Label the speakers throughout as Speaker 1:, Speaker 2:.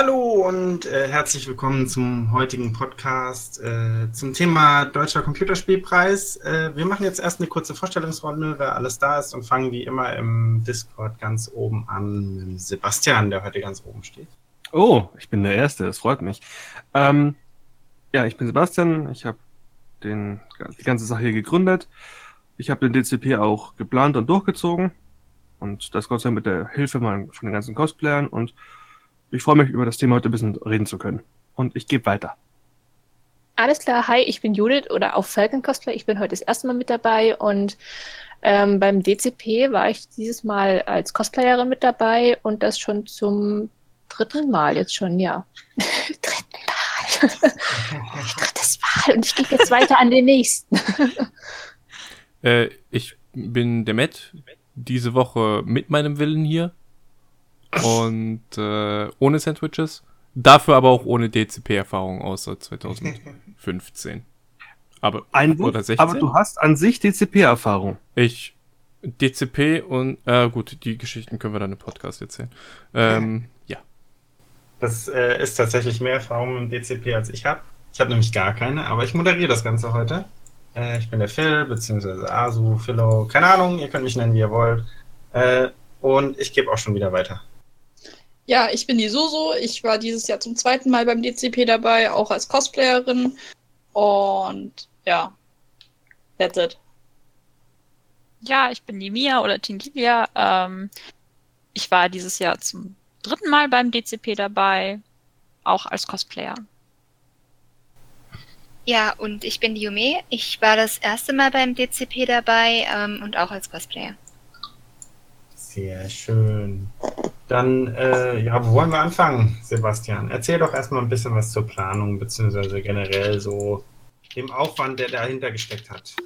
Speaker 1: Hallo und äh, herzlich willkommen zum heutigen Podcast äh, zum Thema Deutscher Computerspielpreis. Äh, wir machen jetzt erst eine kurze Vorstellungsrunde, wer alles da ist und fangen wie immer im Discord ganz oben an mit Sebastian, der heute ganz oben steht.
Speaker 2: Oh, ich bin der Erste, das freut mich. Ähm, ja, ich bin Sebastian, ich habe die ganze Sache hier gegründet. Ich habe den DCP auch geplant und durchgezogen und das Dank mit der Hilfe von den ganzen Cosplayern und ich freue mich, über das Thema heute ein bisschen reden zu können. Und ich gebe weiter.
Speaker 3: Alles klar, hi, ich bin Judith oder auch Falcon Cosplay. Ich bin heute das erste Mal mit dabei und ähm, beim DCP war ich dieses Mal als Cosplayerin mit dabei und das schon zum dritten Mal jetzt schon, ja. dritten Mal. Drittes Mal und ich gehe jetzt weiter an den nächsten.
Speaker 4: äh, ich bin der Matt, diese Woche mit meinem Willen hier und äh, ohne Sandwiches. Dafür aber auch ohne DCP-Erfahrung außer 2015.
Speaker 2: Aber, Ein oder 16? aber du hast an sich DCP-Erfahrung.
Speaker 4: Ich DCP und äh, gut, die Geschichten können wir dann im Podcast erzählen. Ähm, ja.
Speaker 1: Das äh, ist tatsächlich mehr Erfahrung im DCP als ich habe. Ich habe nämlich gar keine, aber ich moderiere das Ganze heute. Äh, ich bin der Phil, beziehungsweise Asu, Philo, keine Ahnung, ihr könnt mich nennen, wie ihr wollt. Äh, und ich gebe auch schon wieder weiter.
Speaker 5: Ja, ich bin die Suso. Ich war dieses Jahr zum zweiten Mal beim DCP dabei, auch als Cosplayerin. Und ja, that's it.
Speaker 6: Ja, ich bin die Mia oder Tingilia. Ähm, ich war dieses Jahr zum dritten Mal beim DCP dabei, auch als Cosplayer.
Speaker 7: Ja, und ich bin die Yume. Ich war das erste Mal beim DCP dabei ähm, und auch als Cosplayer.
Speaker 1: Sehr schön. Dann, äh, ja, wo wollen wir anfangen, Sebastian? Erzähl doch erstmal ein bisschen was zur Planung, beziehungsweise generell so dem Aufwand, der dahinter gesteckt hat.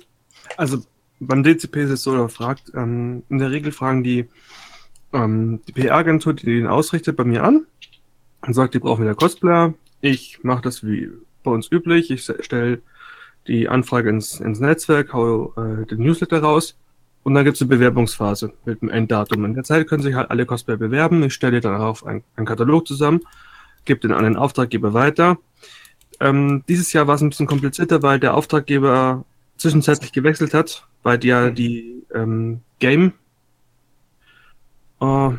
Speaker 2: Also beim DCP ist es so, da fragt, ähm, in der Regel fragen die, ähm, die PR-Agentur, die den ausrichtet, bei mir an und sagt, die brauchen wieder Cosplayer. Ich mache das wie bei uns üblich. Ich stelle die Anfrage ins, ins Netzwerk, hau äh, den Newsletter raus und dann gibt es eine Bewerbungsphase mit einem Enddatum. In der Zeit können sich halt alle Cosplayer bewerben. Ich stelle dann auch einen, einen Katalog zusammen, gebe den an den Auftraggeber weiter. Ähm, dieses Jahr war es ein bisschen komplizierter, weil der Auftraggeber zwischenzeitlich gewechselt hat, weil die ja die ähm, Game. Oh,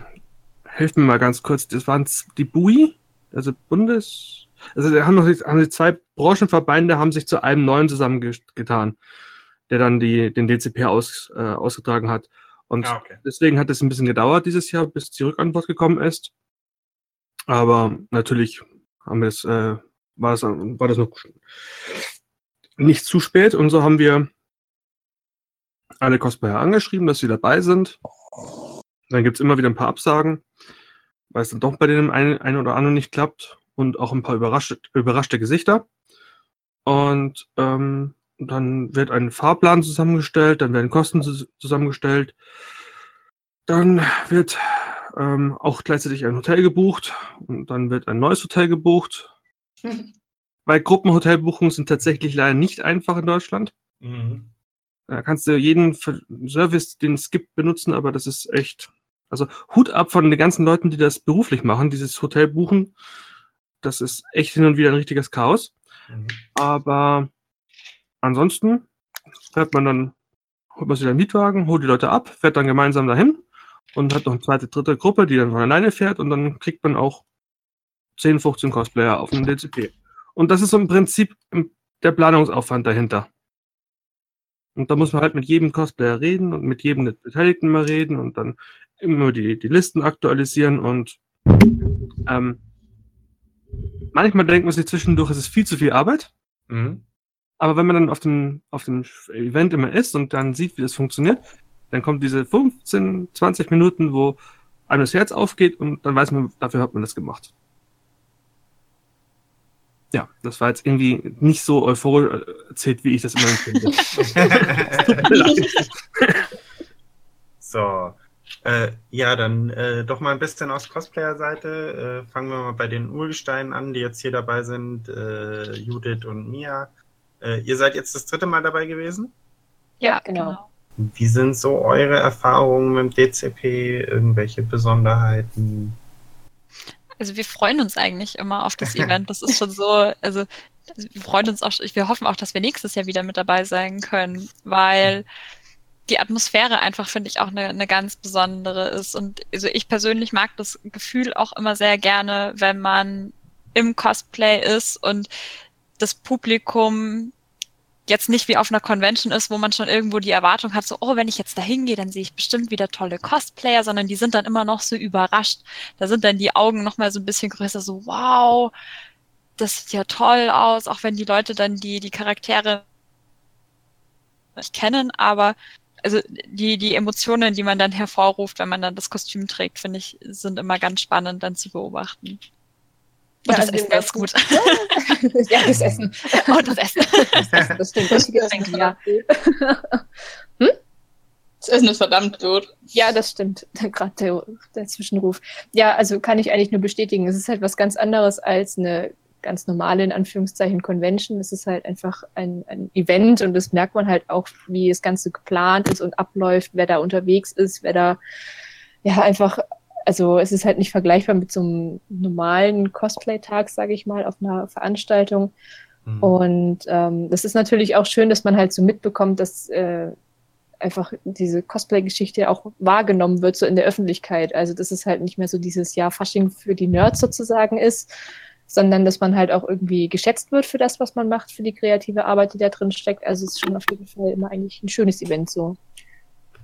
Speaker 2: helft mir mal ganz kurz. Das waren die BUI, also Bundes. Also haben, noch, haben die zwei Branchenverbände haben sich zu einem neuen zusammengetan der dann die, den DCP aus, äh, ausgetragen hat. Und ah, okay. deswegen hat es ein bisschen gedauert dieses Jahr, bis die Rückantwort gekommen ist. Aber natürlich haben wir es, äh, war, das, war das noch nicht zu spät und so haben wir alle Cosplayer angeschrieben, dass sie dabei sind. Dann gibt es immer wieder ein paar Absagen, weil es dann doch bei dem einen, einen oder anderen nicht klappt und auch ein paar überraschte, überraschte Gesichter. Und ähm, dann wird ein Fahrplan zusammengestellt, dann werden Kosten zusammengestellt. Dann wird ähm, auch gleichzeitig ein Hotel gebucht und dann wird ein neues Hotel gebucht. Mhm. Weil Gruppenhotelbuchungen sind tatsächlich leider nicht einfach in Deutschland. Mhm. Da kannst du jeden Service, den es gibt, benutzen, aber das ist echt. Also Hut ab von den ganzen Leuten, die das beruflich machen, dieses Hotel buchen. Das ist echt hin und wieder ein richtiges Chaos. Mhm. Aber Ansonsten fährt man dann, holt man sich einen Mietwagen, holt die Leute ab, fährt dann gemeinsam dahin und hat noch eine zweite, dritte Gruppe, die dann von alleine fährt und dann kriegt man auch 10, 15 Cosplayer auf dem DCP. Und das ist so im Prinzip der Planungsaufwand dahinter. Und da muss man halt mit jedem Cosplayer reden und mit jedem Beteiligten mal reden und dann immer die, die Listen aktualisieren und ähm, manchmal denkt man sich zwischendurch, es ist viel zu viel Arbeit. Mhm. Aber wenn man dann auf dem, auf dem Event immer ist und dann sieht, wie das funktioniert, dann kommt diese 15, 20 Minuten, wo einem das Herz aufgeht und dann weiß man, dafür hat man das gemacht. Ja, das war jetzt irgendwie nicht so euphorisch erzählt, wie ich das immer empfinde.
Speaker 1: so. Äh, ja, dann äh, doch mal ein bisschen aus Cosplayer-Seite. Äh, fangen wir mal bei den Urgesteinen an, die jetzt hier dabei sind. Äh, Judith und Mia. Äh, ihr seid jetzt das dritte Mal dabei gewesen?
Speaker 3: Ja, genau.
Speaker 1: Wie sind so eure Erfahrungen mit dem DCP? Irgendwelche Besonderheiten?
Speaker 6: Also wir freuen uns eigentlich immer auf das Event. Das ist schon so, also wir freuen uns auch, wir hoffen auch, dass wir nächstes Jahr wieder mit dabei sein können, weil die Atmosphäre einfach, finde ich, auch eine, eine ganz besondere ist. Und also ich persönlich mag das Gefühl auch immer sehr gerne, wenn man im Cosplay ist und das Publikum jetzt nicht wie auf einer Convention ist, wo man schon irgendwo die Erwartung hat, so, oh, wenn ich jetzt da hingehe, dann sehe ich bestimmt wieder tolle Cosplayer, sondern die sind dann immer noch so überrascht. Da sind dann die Augen noch mal so ein bisschen größer, so, wow, das sieht ja toll aus, auch wenn die Leute dann die, die Charaktere nicht kennen, aber also die, die Emotionen, die man dann hervorruft, wenn man dann das Kostüm trägt, finde ich, sind immer ganz spannend dann zu beobachten. Und ja, das Essen ist gut.
Speaker 3: ja, das Essen. Und das Essen. Das, Essen, das stimmt. Das Getränke, ja.
Speaker 5: Hm? Das Essen ist verdammt gut.
Speaker 3: Ja, das stimmt. Gerade der, der Zwischenruf. Ja, also kann ich eigentlich nur bestätigen. Es ist halt was ganz anderes als eine ganz normale, in Anführungszeichen, Convention. Es ist halt einfach ein, ein Event und das merkt man halt auch, wie das Ganze geplant ist und abläuft, wer da unterwegs ist, wer da ja einfach also es ist halt nicht vergleichbar mit so einem normalen Cosplay-Tag, sage ich mal, auf einer Veranstaltung. Mhm. Und ähm, das ist natürlich auch schön, dass man halt so mitbekommt, dass äh, einfach diese Cosplay-Geschichte auch wahrgenommen wird, so in der Öffentlichkeit. Also dass es halt nicht mehr so dieses Jahr Fasching für die Nerds sozusagen ist, sondern dass man halt auch irgendwie geschätzt wird für das, was man macht, für die kreative Arbeit, die da drin steckt. Also es ist schon auf jeden Fall immer eigentlich ein schönes Event so.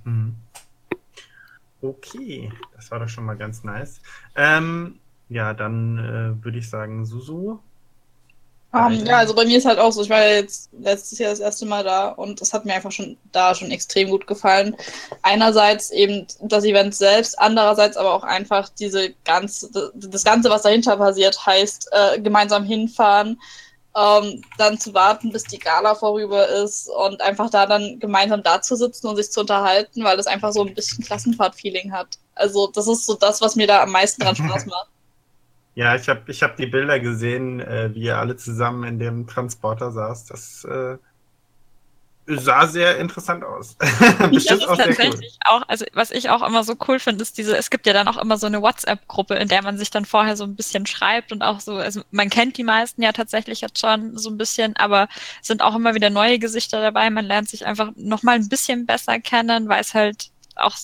Speaker 3: Mhm.
Speaker 1: Okay, das war doch schon mal ganz nice. Ähm, ja, dann äh, würde ich sagen, Susu.
Speaker 5: Um, ähm, ja, also bei mir ist halt auch so, ich war jetzt letztes Jahr das erste Mal da und das hat mir einfach schon da schon extrem gut gefallen. Einerseits eben das Event selbst, andererseits aber auch einfach diese ganze, das Ganze, was dahinter passiert, heißt äh, gemeinsam hinfahren, ähm, dann zu warten, bis die Gala vorüber ist und einfach da dann gemeinsam da zu sitzen und sich zu unterhalten, weil es einfach so ein bisschen Klassenfahrt-Feeling hat. Also das ist so das, was mir da am meisten dran Spaß macht.
Speaker 1: Ja, ich habe ich hab die Bilder gesehen, äh, wie ihr alle zusammen in dem Transporter saß. Das äh, sah sehr interessant aus.
Speaker 6: Bestimmt auch tatsächlich cool. auch, also was ich auch immer so cool finde, ist diese, es gibt ja dann auch immer so eine WhatsApp-Gruppe, in der man sich dann vorher so ein bisschen schreibt und auch so, also man kennt die meisten ja tatsächlich jetzt schon so ein bisschen, aber sind auch immer wieder neue Gesichter dabei. Man lernt sich einfach nochmal ein bisschen besser kennen, weil es halt auch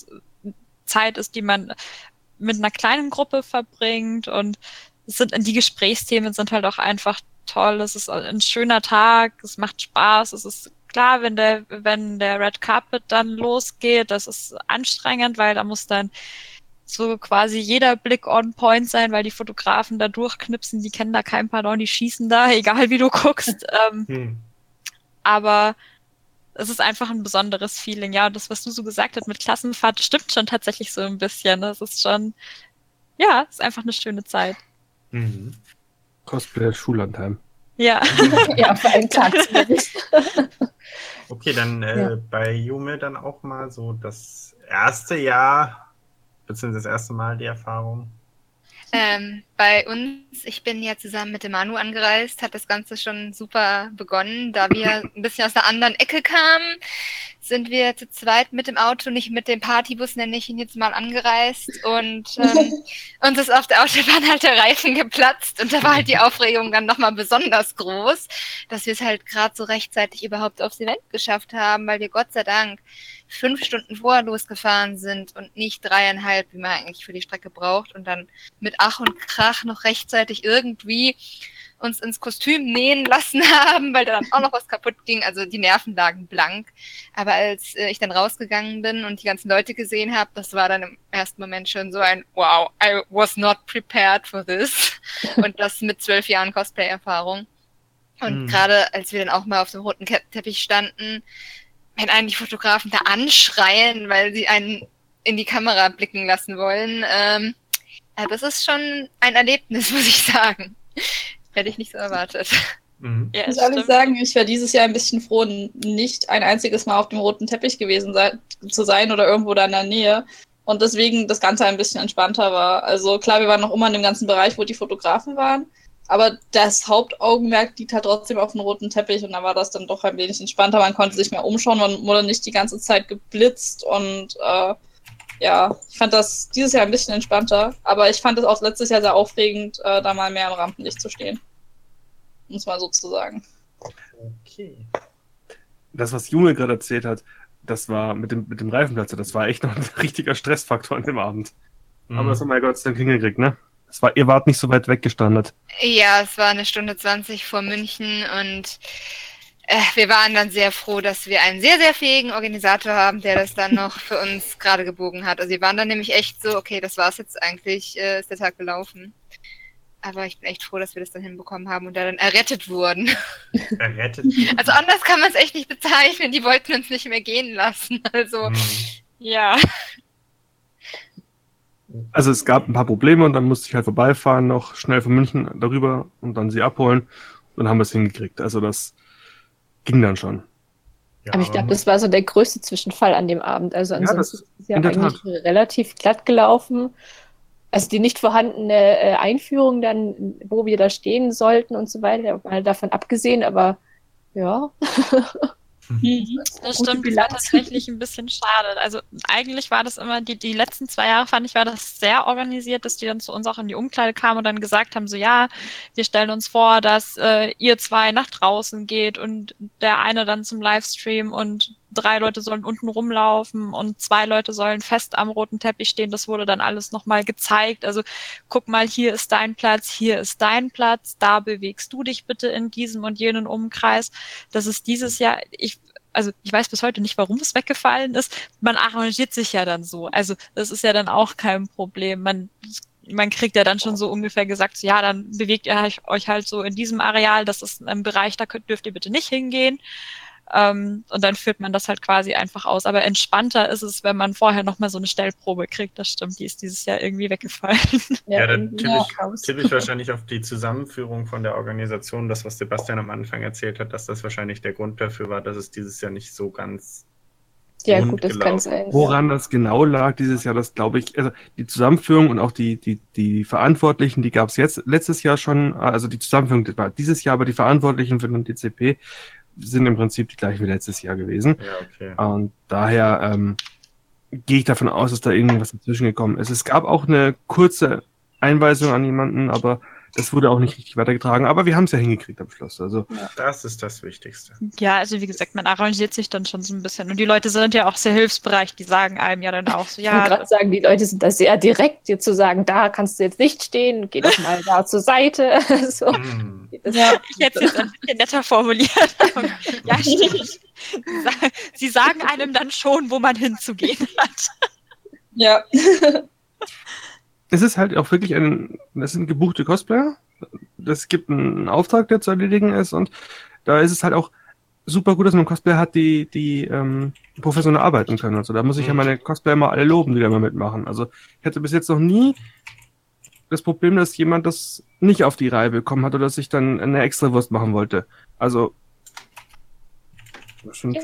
Speaker 6: Zeit ist, die man mit einer kleinen Gruppe verbringt und es sind, die Gesprächsthemen sind halt auch einfach toll. Es ist ein schöner Tag, es macht Spaß, es ist klar, wenn der, wenn der Red Carpet dann losgeht, das ist anstrengend, weil da muss dann so quasi jeder Blick on point sein, weil die Fotografen da durchknipsen, die kennen da kein Pardon, die schießen da, egal wie du guckst. ähm, hm. Aber es ist einfach ein besonderes Feeling. Ja, und das, was du so gesagt hast mit Klassenfahrt, stimmt schon tatsächlich so ein bisschen. Das ist schon, ja, ist einfach eine schöne Zeit.
Speaker 2: Mhm. Cosplay Schullandheim.
Speaker 6: Ja.
Speaker 3: ja, für einen Tag
Speaker 1: Okay, dann äh, ja. bei Jume dann auch mal so das erste Jahr, beziehungsweise das erste Mal die Erfahrung.
Speaker 7: Ähm, bei uns, ich bin ja zusammen mit dem Manu angereist, hat das Ganze schon super begonnen. Da wir ein bisschen aus der anderen Ecke kamen, sind wir zu zweit mit dem Auto, nicht mit dem Partybus, nenne ich ihn jetzt mal, angereist. Und ähm, uns ist auf der Autobahn halt der Reifen geplatzt. Und da war halt die Aufregung dann nochmal besonders groß, dass wir es halt gerade so rechtzeitig überhaupt aufs Event geschafft haben, weil wir Gott sei Dank fünf Stunden vorher losgefahren sind und nicht dreieinhalb, wie man eigentlich für die Strecke braucht und dann mit Ach und Krach noch rechtzeitig irgendwie uns ins Kostüm nähen lassen haben, weil da dann auch noch was kaputt ging. Also die Nerven lagen blank. Aber als äh, ich dann rausgegangen bin und die ganzen Leute gesehen habe, das war dann im ersten Moment schon so ein Wow, I was not prepared for this. Und das mit zwölf Jahren Cosplay-Erfahrung. Und mhm. gerade als wir dann auch mal auf dem roten Teppich standen, wenn einen die Fotografen da anschreien, weil sie einen in die Kamera blicken lassen wollen. Ähm, ja, das ist schon ein Erlebnis, muss ich sagen. Hätte ich nicht so erwartet.
Speaker 5: Mhm. Ja, ich muss ehrlich sagen, ich war dieses Jahr ein bisschen froh, nicht ein einziges Mal auf dem roten Teppich gewesen sein, zu sein oder irgendwo da in der Nähe. Und deswegen das Ganze ein bisschen entspannter war. Also klar, wir waren noch immer in dem ganzen Bereich, wo die Fotografen waren. Aber das Hauptaugenmerk liegt halt trotzdem auf dem roten Teppich und da war das dann doch ein wenig entspannter. Man konnte sich mehr umschauen, man wurde nicht die ganze Zeit geblitzt und äh, ja, ich fand das dieses Jahr ein bisschen entspannter, aber ich fand es auch letztes Jahr sehr aufregend, äh, da mal mehr im Rampenlicht zu stehen. Muss man so zu sagen.
Speaker 2: Okay. Das, was Junge gerade erzählt hat, das war mit dem, mit dem Reifenplatz, das war echt noch ein richtiger Stressfaktor an dem Abend. Mhm. Aber das haben wir ja Gott sei Dank hingekriegt, ne? Das war, ihr wart nicht so weit weggestandet.
Speaker 7: Ja, es war eine Stunde 20 vor München und äh, wir waren dann sehr froh, dass wir einen sehr, sehr fähigen Organisator haben, der das dann noch für uns gerade gebogen hat. Also wir waren dann nämlich echt so, okay, das war's jetzt eigentlich, äh, ist der Tag gelaufen. Aber ich bin echt froh, dass wir das dann hinbekommen haben und da dann errettet wurden. Errettet? Also anders kann man es echt nicht bezeichnen. Die wollten uns nicht mehr gehen lassen. Also, hm. ja.
Speaker 2: Also es gab ein paar Probleme und dann musste ich halt vorbeifahren, noch schnell von München darüber und dann sie abholen. Und dann haben wir es hingekriegt. Also das ging dann schon.
Speaker 3: Ja, aber ich glaube, das war so der größte Zwischenfall an dem Abend. Also ansonsten ja, ist es ja eigentlich Tat. relativ glatt gelaufen. Also die nicht vorhandene äh, Einführung dann, wo wir da stehen sollten und so weiter, mal davon abgesehen, aber ja.
Speaker 6: Mhm. Das stimmt, das war tatsächlich ein bisschen schade. Also eigentlich war das immer, die, die letzten zwei Jahre fand ich, war das sehr organisiert, dass die dann zu uns auch in die Umkleide kamen und dann gesagt haben, so ja, wir stellen uns vor, dass äh, ihr zwei nach draußen geht und der eine dann zum Livestream und drei Leute sollen unten rumlaufen und zwei Leute sollen fest am roten Teppich stehen. Das wurde dann alles nochmal gezeigt. Also guck mal, hier ist dein Platz, hier ist dein Platz, da bewegst du dich bitte in diesem und jenen Umkreis. Das ist dieses Jahr, ich, also ich weiß bis heute nicht, warum es weggefallen ist. Man arrangiert sich ja dann so. Also das ist ja dann auch kein Problem. Man man kriegt ja dann schon so ungefähr gesagt, ja, dann bewegt ihr euch halt so in diesem Areal, das ist ein Bereich, da könnt, dürft ihr bitte nicht hingehen. Ähm, und dann führt man das halt quasi einfach aus. Aber entspannter ist es, wenn man vorher nochmal so eine Stellprobe kriegt. Das stimmt, die ist dieses Jahr irgendwie weggefallen.
Speaker 1: Ja, ja dann tippe ich, tippe ich wahrscheinlich auf die Zusammenführung von der Organisation, das, was Sebastian am Anfang erzählt hat, dass das wahrscheinlich der Grund dafür war, dass es dieses Jahr nicht so ganz
Speaker 2: ja, gut, das kann sein. Woran das genau lag dieses Jahr, das glaube ich, also die Zusammenführung und auch die, die, die Verantwortlichen, die gab es jetzt letztes Jahr schon, also die Zusammenführung war dieses Jahr, aber die Verantwortlichen für den DCP sind im Prinzip die gleichen wie letztes Jahr gewesen. Ja, okay. Und daher ähm, gehe ich davon aus, dass da irgendwas dazwischen gekommen ist. Es gab auch eine kurze Einweisung an jemanden, aber das wurde auch nicht richtig weitergetragen, aber wir haben es ja hingekriegt am Schluss. Also
Speaker 1: ja. das ist das Wichtigste.
Speaker 6: Ja, also wie gesagt, man arrangiert sich dann schon so ein bisschen. Und die Leute sind ja auch sehr hilfsbereit, die sagen einem ja dann auch so, ja.
Speaker 3: Ich gerade sagen, die Leute sind da sehr direkt, dir zu sagen, da kannst du jetzt nicht stehen, geh doch mal da zur Seite. so.
Speaker 6: Mm. Ja, ich hätte es jetzt ein bisschen netter formuliert. ja, stimmt. Sie sagen einem dann schon, wo man hinzugehen hat.
Speaker 5: Ja
Speaker 2: es ist halt auch wirklich ein, das sind gebuchte Cosplayer. Es gibt einen Auftrag, der zu erledigen ist und da ist es halt auch super gut, dass man Cosplayer hat, die, die ähm, professionell arbeiten können. Also da muss ich ja mhm. meine Cosplayer mal alle loben, die da mal mitmachen. Also ich hatte bis jetzt noch nie das Problem, dass jemand das nicht auf die Reihe bekommen hat oder sich dann eine Extrawurst machen wollte. Also das sind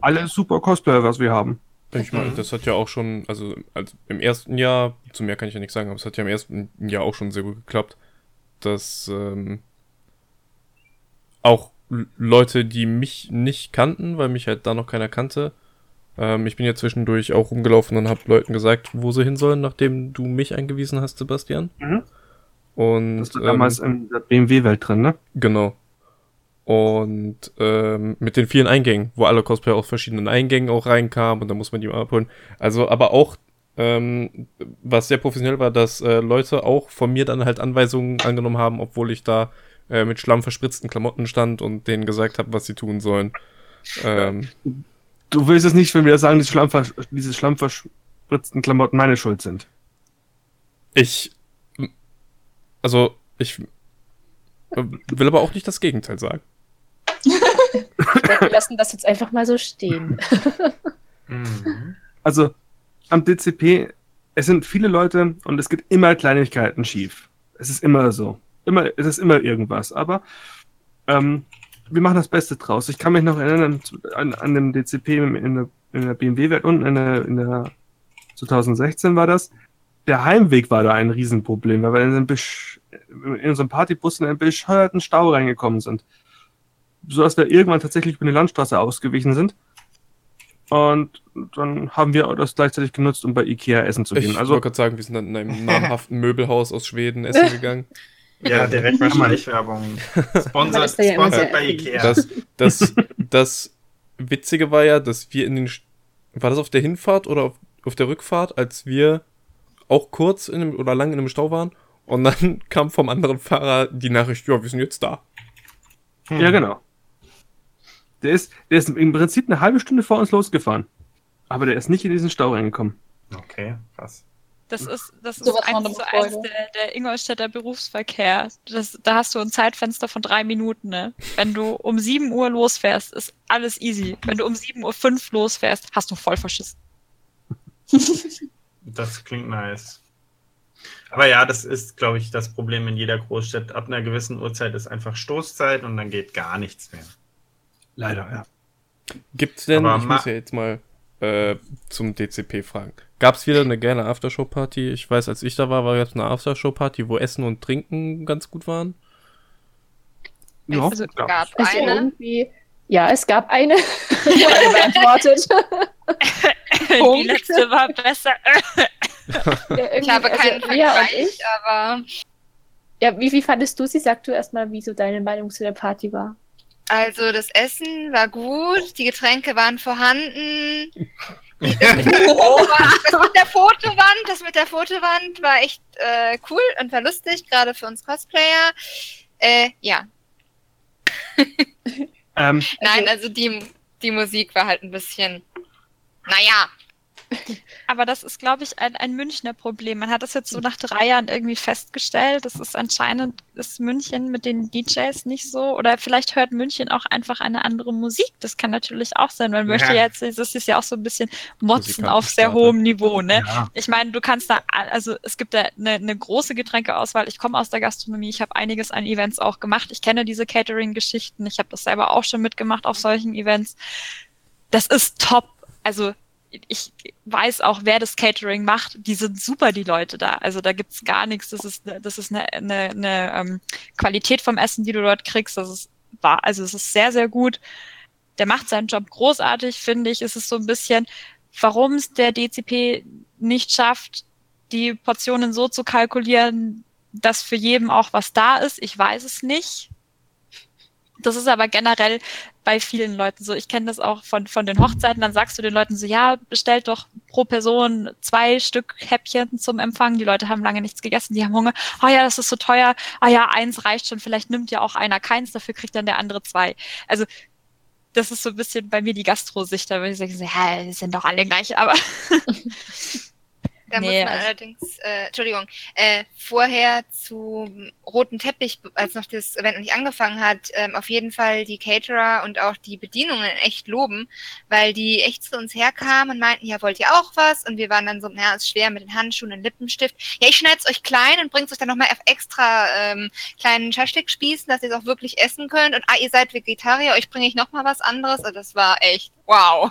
Speaker 2: alle super Cosplayer, was wir haben.
Speaker 4: Ich meine, mhm. das hat ja auch schon, also, also im ersten Jahr, zu mehr kann ich ja nichts sagen, aber es hat ja im ersten Jahr auch schon sehr gut geklappt, dass ähm, auch Leute, die mich nicht kannten, weil mich halt da noch keiner kannte, ähm, ich bin ja zwischendurch auch rumgelaufen und habe Leuten gesagt, wo sie hin sollen, nachdem du mich eingewiesen hast, Sebastian. Mhm. Und
Speaker 2: das war damals ähm, in der BMW-Welt drin, ne?
Speaker 4: Genau. Und ähm, mit den vielen Eingängen, wo alle Cosplayer aus verschiedenen Eingängen auch reinkamen und da muss man die mal abholen. Also, aber auch, ähm, was sehr professionell war, dass äh, Leute auch von mir dann halt Anweisungen angenommen haben, obwohl ich da äh, mit Schlamm verspritzten Klamotten stand und denen gesagt habe, was sie tun sollen. Ähm,
Speaker 2: du willst es nicht, wenn wir sagen, diese, Schlammvers diese schlammverspritzten Klamotten meine Schuld sind.
Speaker 4: Ich. Also, ich will aber auch nicht das Gegenteil sagen
Speaker 3: wir lassen das jetzt einfach mal so stehen.
Speaker 2: Also am DCP, es sind viele Leute und es geht immer Kleinigkeiten schief. Es ist immer so. Immer, es ist immer irgendwas. Aber ähm, wir machen das Beste draus. Ich kann mich noch erinnern an, an dem DCP in der, in der BMW-Welt unten in der, in der 2016 war das. Der Heimweg war da ein Riesenproblem, weil wir in, in unserem Partybus in einen bescheuerten Stau reingekommen sind sodass wir irgendwann tatsächlich über eine Landstraße ausgewichen sind. Und dann haben wir das gleichzeitig genutzt, um bei Ikea essen zu gehen.
Speaker 4: Ich
Speaker 2: Also
Speaker 4: wollte gerade sagen, wir sind dann in einem namhaften Möbelhaus aus Schweden essen gegangen.
Speaker 1: Ja, direkt mal Schleichwerbung.
Speaker 3: Man
Speaker 1: Sponsort,
Speaker 3: ist da ja
Speaker 1: bei. Ikea.
Speaker 4: Das, das, das Witzige war ja, dass wir in den. War das auf der Hinfahrt oder auf, auf der Rückfahrt, als wir auch kurz in einem, oder lang in einem Stau waren? Und dann kam vom anderen Fahrer die Nachricht, ja, wir sind jetzt da.
Speaker 1: Hm.
Speaker 2: Ja, genau. Der ist, der ist im Prinzip eine halbe Stunde vor uns losgefahren. Aber der ist nicht in diesen Stau reingekommen.
Speaker 1: Okay, krass.
Speaker 6: Das ist, das ist
Speaker 5: von
Speaker 6: eins zu eins der, der Ingolstädter Berufsverkehr. Das, da hast du ein Zeitfenster von drei Minuten. Ne? Wenn du um 7 Uhr losfährst, ist alles easy. Wenn du um 7.05 Uhr losfährst, hast du voll verschissen.
Speaker 1: Das klingt nice. Aber ja, das ist, glaube ich, das Problem in jeder Großstadt. Ab einer gewissen Uhrzeit ist einfach Stoßzeit und dann geht gar nichts mehr.
Speaker 2: Leider, ja.
Speaker 4: Gibt's denn,
Speaker 1: Aber
Speaker 4: ich muss ja jetzt mal äh, zum DCP fragen. Gab's wieder eine geile Aftershow-Party? Ich weiß, als ich da war, war jetzt eine Aftershow-Party, wo Essen und Trinken ganz gut waren.
Speaker 2: Ja,
Speaker 6: Also,
Speaker 2: gab
Speaker 7: Gab
Speaker 3: Also
Speaker 7: eine.
Speaker 3: irgendwie, ja, es gab eine. Beantwortet.
Speaker 6: Die letzte war besser.
Speaker 3: Ja,
Speaker 7: Ich habe
Speaker 3: irgendwie-
Speaker 7: keinen
Speaker 3: also,
Speaker 7: Vergleich,
Speaker 3: ich,
Speaker 7: aber
Speaker 3: ja, wie, wie fandest du sie? Sag du erstmal, wie so deine Meinung zu der Party war.
Speaker 7: Also das Essen war gut, die Getränke waren vorhanden. Die- Das mit, der Fotowand, das mit der Fotowand, das mit der Fotowand war echt äh, cool und war lustig, gerade für uns Cosplayer. Äh, ja,
Speaker 2: Ähm,
Speaker 7: nein, also die, die Musik war halt ein bisschen, naja,
Speaker 6: Aber das ist, glaube ich, ein, ein Münchner Problem. Man hat das jetzt so nach drei Jahren irgendwie festgestellt. Das ist anscheinend, ist München mit den DJs nicht so. Oder vielleicht hört München auch einfach eine andere Musik. Das kann natürlich auch sein. Man möchte
Speaker 1: Ja.
Speaker 6: jetzt, das ist ja auch so ein bisschen Motzen auf sehr hohem Niveau, ne?
Speaker 2: ja.
Speaker 6: Ich meine, du kannst da, also es gibt da eine, eine große Getränkeauswahl. Ich komme aus der Gastronomie, ich habe einiges an Events auch gemacht. Ich kenne diese Catering-Geschichten. Ich habe das selber auch schon mitgemacht auf solchen Events. Das ist top. Also ich weiß auch, wer das Catering macht. Die sind super, die Leute da. Also da gibt's gar nichts. Das ist, das ist eine, eine, eine ähm, Qualität vom Essen, die du dort kriegst. Das ist wahr. Also es ist sehr, sehr gut. Der macht seinen Job großartig, finde ich. Es ist so ein bisschen, warum es der DCP nicht schafft, die Portionen so zu kalkulieren, dass für jeden auch was da ist. Ich weiß es nicht. Das ist aber generell bei vielen Leuten so. Ich kenne das auch von, von den Hochzeiten. Dann sagst du den Leuten so, ja, bestellt doch pro Person zwei Stück Häppchen zum Empfang. Die Leute haben lange nichts gegessen, die haben Hunger. Ah ja, das ist so teuer. Ah ja, eins reicht schon. Vielleicht nimmt ja auch einer keins, dafür kriegt dann der andere zwei. Also das ist so ein bisschen bei mir die Gastro-Sicht. Da würde ich sagen, so, ja, die sind doch alle gleich, aber
Speaker 7: Da
Speaker 6: Nee,
Speaker 7: muss man
Speaker 6: also-
Speaker 7: allerdings, äh, Entschuldigung, äh, vorher zum roten Teppich, als noch das Event noch nicht angefangen hat, ähm, auf jeden Fall die Caterer und auch die Bedienungen echt loben, weil die echt zu uns herkamen und meinten, ja, wollt ihr auch was? Und wir waren dann so, naja, ist schwer mit den Handschuhen und Lippenstift. Ja, ich schneid's euch klein und bring's euch dann nochmal auf extra ähm, kleinen Schaschlik-Spießen, dass ihr es auch wirklich essen könnt. Und ah, ihr seid Vegetarier, euch bringe ich nochmal was anderes. Also das war echt, wow.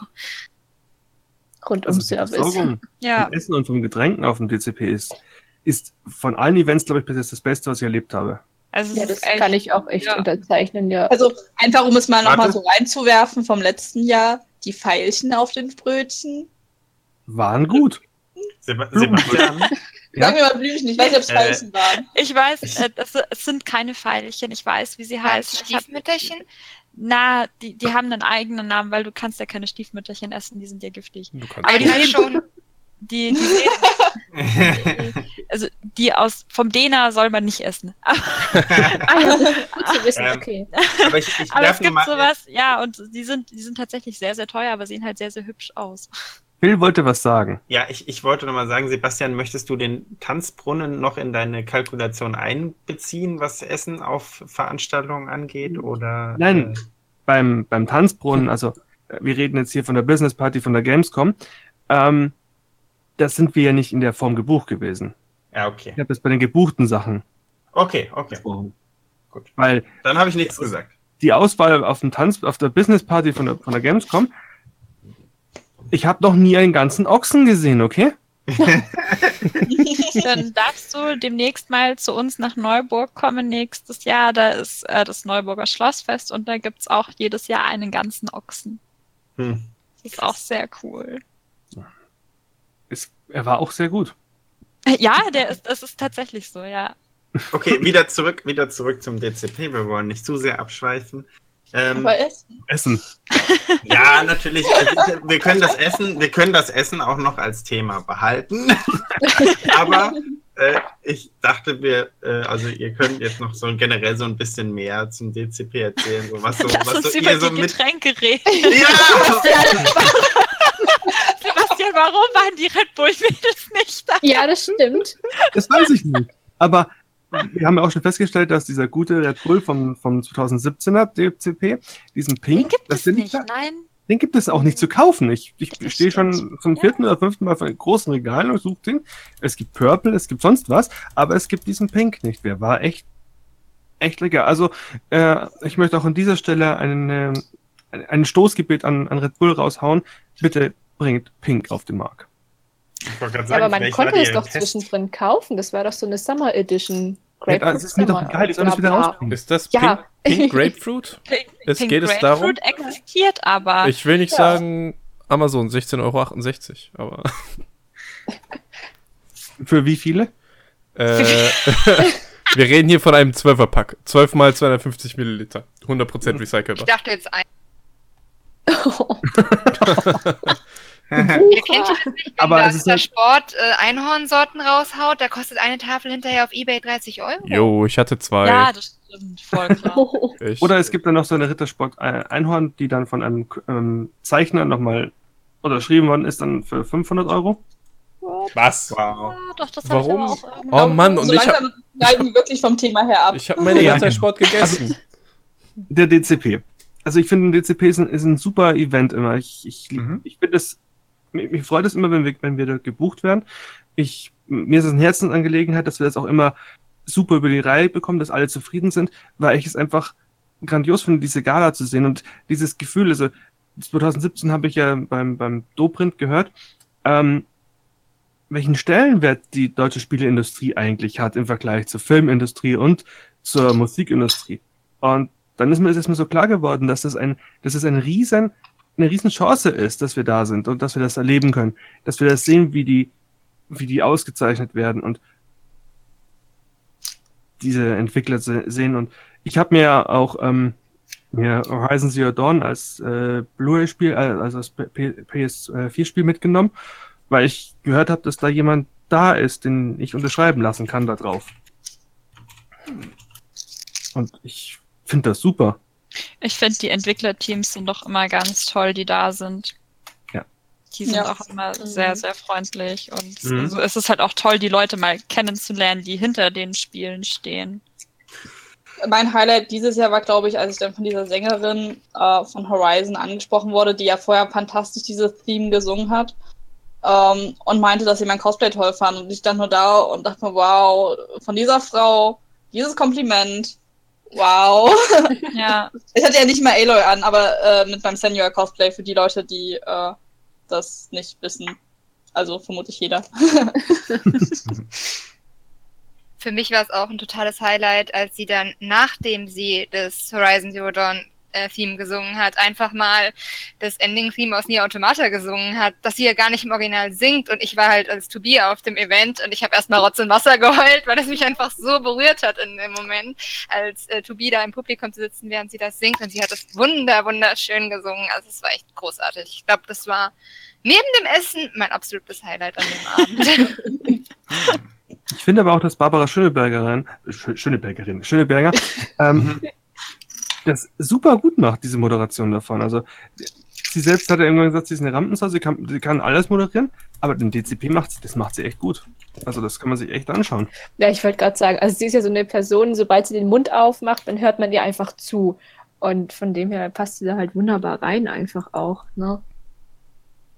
Speaker 3: Rundum
Speaker 2: Also. Versorgung
Speaker 6: ja.
Speaker 2: vom Essen und vom Getränken auf dem DCP ist, ist von allen Events, glaube ich, bis jetzt das Beste, was ich erlebt habe.
Speaker 6: Also
Speaker 3: Ja, das
Speaker 6: echt,
Speaker 3: kann ich auch echt
Speaker 6: ja.
Speaker 3: unterzeichnen, ja.
Speaker 5: Also einfach, um es mal nochmal so reinzuwerfen vom letzten Jahr, die Pfeilchen auf den Brötchen.
Speaker 2: Waren gut.
Speaker 1: Sebastian,
Speaker 2: Ja.
Speaker 5: Sagen wir mal Blümchen, ich weiß nicht, ob es
Speaker 1: Äh,
Speaker 5: Pfeilchen waren.
Speaker 6: Ich weiß, äh, das, es sind keine Pfeilchen. Ich weiß, wie sie heißen.
Speaker 7: Stiefmütterchen?
Speaker 6: Na, die, die haben einen eigenen Namen, weil du kannst ja keine Stiefmütterchen essen, die sind ja giftig.
Speaker 4: Du kannst
Speaker 6: Aber die sehen-
Speaker 7: schon.
Speaker 6: Die, die sehen, also die aus vom Dena soll man nicht essen.
Speaker 3: Ah, ja, gut zu wissen,
Speaker 1: Ähm,
Speaker 3: okay.
Speaker 1: aber ich, ich
Speaker 6: Aber es gibt
Speaker 1: mal,
Speaker 6: sowas, ja, und die sind, die sind tatsächlich sehr, sehr teuer, aber sehen halt sehr, sehr hübsch aus.
Speaker 2: Phil wollte was sagen.
Speaker 1: Ja, ich, ich wollte noch mal sagen, Sebastian, möchtest du den Tanzbrunnen noch in deine Kalkulation einbeziehen, was Essen auf Veranstaltungen angeht? Oder,
Speaker 2: Nein. Beim, beim Tanzbrunnen, also äh, wir reden jetzt hier von der Business Party von der Gamescom, ähm, das sind wir ja nicht in der Form gebucht gewesen.
Speaker 1: Äh, ja, okay.
Speaker 2: Ich habe jetzt bei den gebuchten Sachen
Speaker 1: Okay, okay.
Speaker 2: gesprochen.
Speaker 1: Gut.
Speaker 2: Weil
Speaker 1: Dann habe ich nichts gesagt.
Speaker 2: die Auswahl auf dem Tanz, auf der Business Party von der, von der Gamescom, ich habe noch nie einen ganzen Ochsen gesehen, okay?
Speaker 6: Dann darfst du demnächst mal zu uns nach Neuburg kommen nächstes Jahr. Da ist äh, das Neuburger Schlossfest und da gibt's auch jedes Jahr einen ganzen Ochsen.
Speaker 1: Hm.
Speaker 6: Das ist auch sehr cool.
Speaker 2: Ist, er war auch sehr gut.
Speaker 6: Ja, der ist, das ist tatsächlich so, ja.
Speaker 1: Okay, wieder zurück, wieder zurück zum DCP. Wir wollen nicht zu sehr abschweifen. Ähm,
Speaker 5: Aber Essen.
Speaker 2: Essen.
Speaker 1: ja, natürlich. Also, wir können das Essen, wir können das Essen auch noch als Thema behalten. Aber äh, ich dachte, wir, äh, also ihr könnt jetzt noch so generell so ein bisschen mehr zum DCP erzählen, so was so,
Speaker 6: Lass
Speaker 1: was
Speaker 6: uns
Speaker 1: so
Speaker 6: über
Speaker 1: ihr so
Speaker 6: die
Speaker 1: mit.
Speaker 6: Getränke reden.
Speaker 1: Ja!
Speaker 6: Sebastian, warum waren die Red Bull-Mädels nicht da?
Speaker 3: Ja, das stimmt.
Speaker 2: Das weiß ich nicht. Aber wir haben ja auch schon festgestellt, dass dieser gute Red Bull vom, vom 2017er DCP, diesen Pink,
Speaker 6: Den gibt
Speaker 2: das
Speaker 6: es
Speaker 2: sind
Speaker 6: nicht,
Speaker 2: da-
Speaker 6: nein.
Speaker 2: den gibt es auch nicht zu kaufen. Ich, ich stehe schon zum vierten oder fünften Mal vor einem großen Regal und suche den. Es gibt Purple, es gibt sonst was, aber es gibt diesen Pink nicht. Der war echt, echt lecker. Also, äh, ich möchte auch an dieser Stelle einen, äh, ein Stoßgebet an, an Red Bull raushauen. Bitte bringt Pink auf den Markt.
Speaker 1: Ich wollte gerade
Speaker 3: Ja,
Speaker 1: sagen,
Speaker 3: aber man konnte es doch
Speaker 1: Test.
Speaker 3: zwischendrin kaufen. Das war doch so eine Summer Edition.
Speaker 2: Ja, das ist mir doch egal, die sollen es wieder rausbringen.
Speaker 4: Ist das
Speaker 3: Ja.
Speaker 4: Pink, Pink Grapefruit?
Speaker 6: Pink,
Speaker 4: Es
Speaker 6: Pink
Speaker 4: geht es
Speaker 6: Grapefruit
Speaker 4: darum?
Speaker 6: existiert aber.
Speaker 4: Ich will nicht
Speaker 3: Ja.
Speaker 4: sagen Amazon 16,68 Euro, aber
Speaker 2: Für wie viele?
Speaker 4: äh, wir reden hier von einem 12er-Pack. 12 mal 250 Milliliter. 100%
Speaker 7: Ich
Speaker 4: recycelbar.
Speaker 7: dachte jetzt ein. Das nicht, wenn
Speaker 2: Aber es ist
Speaker 7: der
Speaker 2: halt-
Speaker 7: Sport äh, Einhornsorten raushaut, da kostet eine Tafel hinterher auf Ebay 30 Euro.
Speaker 4: Jo, ich hatte zwei.
Speaker 6: ja, das stimmt, voll klar.
Speaker 4: Ich,
Speaker 2: Oder es gibt dann noch so eine Rittersport äh, Einhorn, die dann von einem ähm, Zeichner nochmal unterschrieben worden ist, dann für 500 Euro.
Speaker 4: was?
Speaker 1: Wow.
Speaker 6: Ja, doch, das
Speaker 4: Warum?
Speaker 6: Ich auch, ähm,
Speaker 4: Oh Mann, und
Speaker 5: so
Speaker 4: ich hab,
Speaker 5: langsam leiten wir wirklich vom Thema her ab.
Speaker 4: ich hab meine ganze Sport gegessen.
Speaker 2: Der DCP. Also ich finde, ein DCP ist ein, ist ein super Event immer. Ich, ich,
Speaker 1: Mhm.
Speaker 2: ich finde es, mich, mich freut es immer, wenn wir, wenn wir da gebucht werden. Ich, mir ist es eine Herzensangelegenheit, dass wir das auch immer super über die Reihe bekommen, dass alle zufrieden sind, weil ich es einfach grandios finde, diese Gala zu sehen und dieses Gefühl, also 2017 habe ich ja beim, beim Doprint gehört, ähm, welchen Stellenwert die deutsche Spieleindustrie eigentlich hat im Vergleich zur Filmindustrie und zur Musikindustrie. Und dann ist mir das erstmal so klar geworden, dass das ein, dass es ein riesen, eine riesen Chance ist, dass wir da sind und dass wir das erleben können, dass wir das sehen, wie die, wie die ausgezeichnet werden und diese Entwickler se sehen. Und ich habe mir auch ähm, mir Horizon Zero Dawn als äh, Blu-ray-Spiel, äh, also als PS4-Spiel mitgenommen, weil ich gehört habe, dass da jemand da ist, den ich unterschreiben lassen kann da drauf. Und ich finde das super.
Speaker 6: Ich finde, die Entwicklerteams sind doch immer ganz toll, die da sind.
Speaker 2: Ja.
Speaker 6: Die sind
Speaker 5: Ja.
Speaker 6: auch immer
Speaker 3: Mhm.
Speaker 6: sehr, sehr freundlich. Und
Speaker 2: Mhm.
Speaker 6: also es ist halt auch toll, die Leute mal kennenzulernen, die hinter den Spielen stehen.
Speaker 5: Mein Highlight dieses Jahr war, glaube ich, als ich dann von dieser Sängerin äh, von Horizon angesprochen wurde, die ja vorher fantastisch dieses Theme gesungen hat. Ähm, und meinte, dass sie mein Cosplay toll fand. Und ich stand nur da und dachte mir, wow, von dieser Frau, dieses Kompliment, wow.
Speaker 6: Ja,
Speaker 5: Ich hatte ja nicht mal Aloy an, aber äh, mit meinem Senior Cosplay für die Leute, die äh, das nicht wissen. Also vermutlich jeder.
Speaker 7: Für mich war es auch ein totales Highlight, als sie dann, nachdem sie das Horizon Zero Dawn Theme gesungen hat, einfach mal das Ending-Theme aus Nier Automata gesungen hat, dass sie ja gar nicht im Original singt und ich war halt als To Be auf dem Event und ich habe erstmal Rotz und Wasser geheult, weil es mich einfach so berührt hat in dem Moment, als äh, To Be da im Publikum zu sitzen, während sie das singt und sie hat das wunder, wunderschön gesungen, also es war echt großartig. Ich glaube, das war neben dem Essen mein absolutes Highlight an dem Abend.
Speaker 2: Ich finde aber auch, dass Barbara Schönebergerin, Schö- Schönebergerin, Schöneberger, ähm, das super gut macht, diese Moderation davon. Also, sie selbst hat ja irgendwann gesagt, sie ist eine Rampensau, sie kann, sie kann alles moderieren, aber den DCP macht sie, das macht sie echt gut. Also, das kann man sich echt anschauen.
Speaker 3: Ja, ich wollte gerade sagen, also sie ist ja so eine Person, sobald sie den Mund aufmacht, dann hört man ihr einfach zu. Und von dem her passt sie da halt wunderbar rein, einfach auch, ne?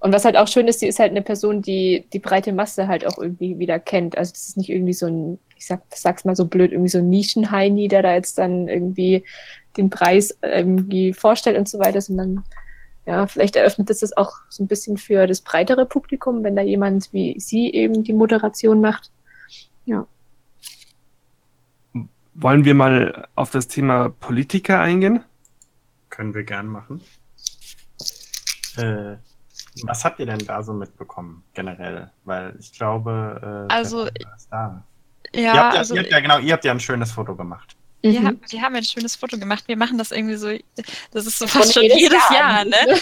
Speaker 3: Und was halt auch schön ist, sie ist halt eine Person, die die breite Masse halt auch irgendwie wieder kennt. Also das ist nicht irgendwie so ein, ich sag, sag's mal so blöd, irgendwie so ein Nischenheini, der da jetzt dann irgendwie den Preis irgendwie vorstellt und so weiter, sondern ja, vielleicht eröffnet es das auch so ein bisschen für das breitere Publikum, wenn da jemand wie sie eben die Moderation macht.
Speaker 2: Wollen wir mal auf das Thema Politiker eingehen?
Speaker 1: Können wir gern machen. Äh, Was habt ihr denn da so mitbekommen, generell? Weil ich glaube,
Speaker 6: äh, also,
Speaker 1: da. Ja, ihr habt ja, also, ihr habt ja, genau, ihr habt ja ein schönes Foto gemacht.
Speaker 6: Wir, mhm. haben, wir haben ein schönes Foto gemacht. Wir machen das irgendwie so, das ist so fast schon jedes Jahr, Jahr ne?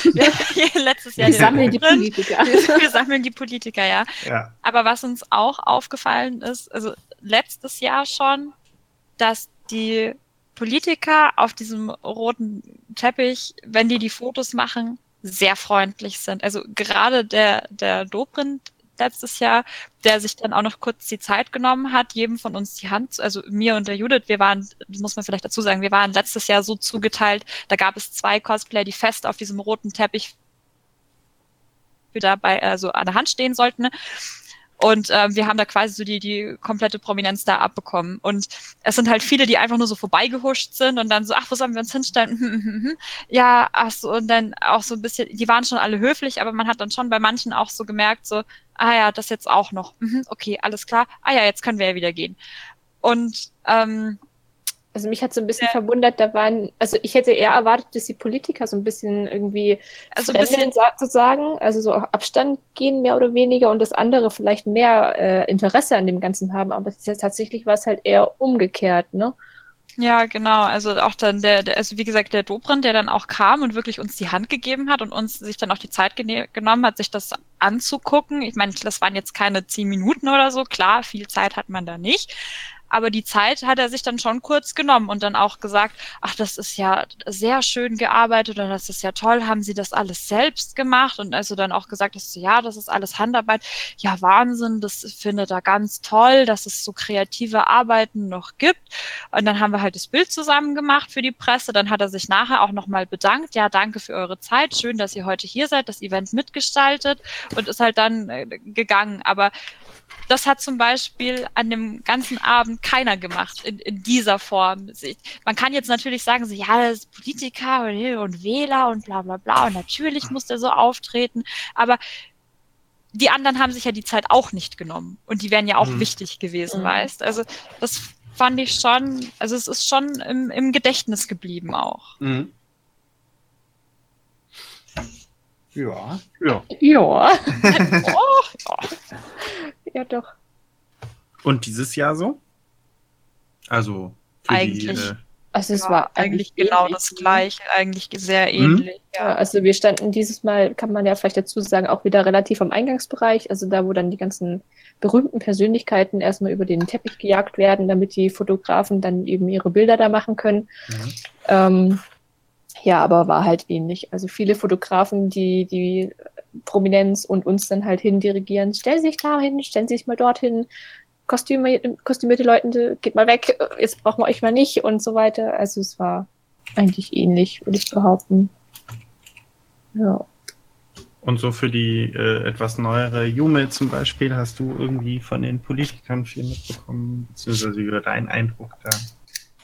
Speaker 6: letztes Jahr.
Speaker 3: Wir sammeln die Politiker.
Speaker 6: wir sammeln die Politiker, ja. ja. Aber was uns auch aufgefallen ist, also letztes Jahr schon, dass die Politiker auf diesem roten Teppich, wenn die die Fotos machen, sehr freundlich sind. Also gerade der, der Dobrindt letztes Jahr, der sich dann auch noch kurz die Zeit genommen hat, jedem von uns die Hand, also mir und der Judith, wir waren, muss man vielleicht dazu sagen, wir waren letztes Jahr so zugeteilt, da gab es zwei Cosplayer, die fest auf diesem roten Teppich wieder bei, also an der Hand stehen sollten. Und ähm, wir haben da quasi so die, die komplette Prominenz da abbekommen. Und es sind halt viele, die einfach nur so vorbeigehuscht sind und dann so, ach, wo sollen wir uns hinstellen? ja, ach so, und dann auch so ein bisschen, die waren schon alle höflich, aber man hat dann schon bei manchen auch so gemerkt, so, ah ja, das jetzt auch noch. Mhm, okay, alles klar. Ah ja, jetzt können wir ja wieder gehen. Und ähm,
Speaker 3: also mich hat so ein bisschen ja. verwundert, da waren, also ich hätte eher erwartet, dass die Politiker so ein bisschen irgendwie also ein bisschen sozusagen, also so Abstand gehen mehr oder weniger und das andere vielleicht mehr äh, Interesse an dem Ganzen haben, aber tatsächlich war es halt eher umgekehrt, ne?
Speaker 6: Ja, genau. Also auch dann der, der also wie gesagt, der Dobrindt, der dann auch kam und wirklich uns die Hand gegeben hat und uns sich dann auch die Zeit genommen hat, sich das anzugucken. Ich meine, das waren jetzt keine zehn Minuten oder so. Klar, viel Zeit hat man da nicht aber die Zeit hat er sich dann schon kurz genommen und dann auch gesagt, ach, das ist ja sehr schön gearbeitet und das ist ja toll, haben Sie das alles selbst gemacht? Und also dann auch gesagt, dass, ja, das ist alles Handarbeit. Ja, Wahnsinn, das findet er ganz toll, dass es so kreative Arbeiten noch gibt. Und dann haben wir halt das Bild zusammen gemacht für die Presse. Dann hat er sich nachher auch nochmal bedankt. Ja, danke für eure Zeit. Schön, dass ihr heute hier seid, das Event mitgestaltet und ist halt dann äh, gegangen. Aber das hat zum Beispiel an dem ganzen Abend keiner gemacht in, in dieser Form. Man kann jetzt natürlich sagen, so, ja, das ist Politiker und, und Wähler und bla bla bla und natürlich muss der so auftreten, aber die anderen haben sich ja die Zeit auch nicht genommen und die wären ja auch mhm. wichtig gewesen, mhm. weißt. Also das fand ich schon, also es ist schon im, im Gedächtnis geblieben auch. Mhm.
Speaker 1: Ja.
Speaker 3: Ja. Ja. oh, ja. Ja, doch.
Speaker 1: Und dieses Jahr so? Also
Speaker 6: eigentlich. Die, äh,
Speaker 3: also es ja, war
Speaker 6: eigentlich genau ähnlich. das gleiche, eigentlich sehr mhm. ähnlich.
Speaker 3: Mhm. Ja, also wir standen dieses Mal, kann man ja vielleicht dazu sagen, auch wieder relativ am Eingangsbereich, also da, wo dann die ganzen berühmten Persönlichkeiten erstmal über den Teppich gejagt werden, damit die Fotografen dann eben ihre Bilder da machen können. Mhm. Ähm, ja, aber war halt ähnlich. Also viele Fotografen, die die Prominenz und uns dann halt hindirigieren. Stellen Sie sich da hin, stellen Sie sich mal dorthin. Kostüme, kostümierte Leute, geht mal weg, jetzt brauchen wir euch mal nicht und so weiter. Also es war eigentlich ähnlich, würde ich behaupten. Ja.
Speaker 1: Und so für die äh, etwas neuere Jume zum Beispiel, hast du irgendwie von den Politikern viel mitbekommen, beziehungsweise über deinen Eindruck da?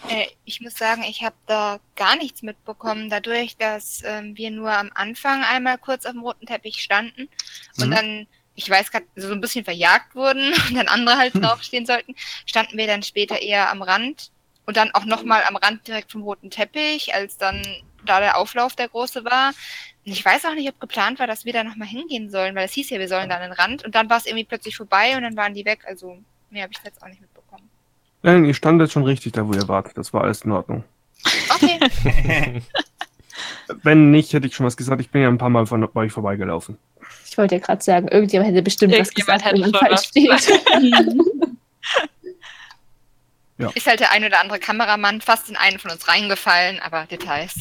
Speaker 7: Äh, ich muss sagen, ich habe da gar nichts mitbekommen, dadurch, dass ähm, wir nur am Anfang einmal kurz auf dem roten Teppich standen und mhm. dann, ich weiß gerade, so ein bisschen verjagt wurden und dann andere halt draufstehen sollten, standen wir dann später eher am Rand und dann auch nochmal am Rand direkt vom roten Teppich, als dann da der Auflauf der große war. Und ich weiß auch nicht, ob geplant war, dass wir da nochmal hingehen sollen, weil es hieß ja, wir sollen da an den Rand und dann war es irgendwie plötzlich vorbei und dann waren die weg. Also mehr habe ich jetzt auch nicht mitbekommen.
Speaker 2: Nein, ihr standet schon richtig da, wo ihr wart. Das war alles in Ordnung.
Speaker 7: Okay.
Speaker 2: Wenn nicht, hätte ich schon was gesagt. Ich bin ja ein paar Mal von bei euch vorbeigelaufen.
Speaker 3: Ich wollte ja gerade sagen, irgendjemand hätte bestimmt irgendjemand was gesagt, wenn man falsch steht.
Speaker 7: ja. Ist halt der ein oder andere Kameramann fast in einen von uns reingefallen, aber Details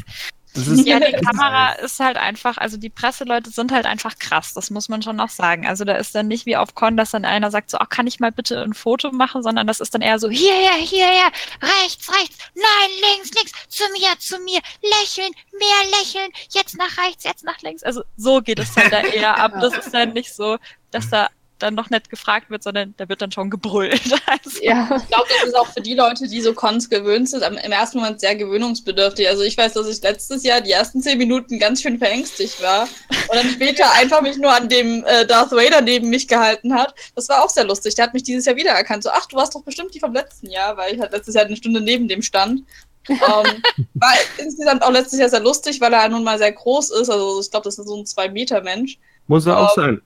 Speaker 6: ja, die Kamera ist halt einfach, also die Presseleute sind halt einfach krass, das muss man schon noch sagen. Also da ist dann nicht wie auf Con, dass dann einer sagt so, oh, kann ich mal bitte ein Foto machen, sondern das ist dann eher so, hierher, hierher, rechts, rechts, nein, links, links, zu mir, zu mir, lächeln, mehr lächeln, jetzt nach rechts, jetzt nach links. Also so geht es halt da eher ab. Das ist dann nicht so, dass da dann noch nicht gefragt wird, sondern da wird dann schon gebrüllt.
Speaker 5: Also. Ja, ich glaube, das ist auch für die Leute, die so Cons gewöhnt sind, im ersten Moment sehr gewöhnungsbedürftig. Also ich weiß, dass ich letztes Jahr die ersten zehn Minuten ganz schön verängstigt war und dann später einfach mich nur an dem äh, Darth Vader neben mich gehalten hat. Das war auch sehr lustig. Der hat mich dieses Jahr wiedererkannt. So, ach, du warst doch bestimmt die vom letzten Jahr, weil ich halt letztes Jahr eine Stunde neben dem stand. ähm, war insgesamt auch letztes Jahr sehr lustig, weil er nun mal sehr groß ist. Also ich glaube, das ist so ein 2-Meter-Mensch.
Speaker 2: Muss er auch ähm, sein.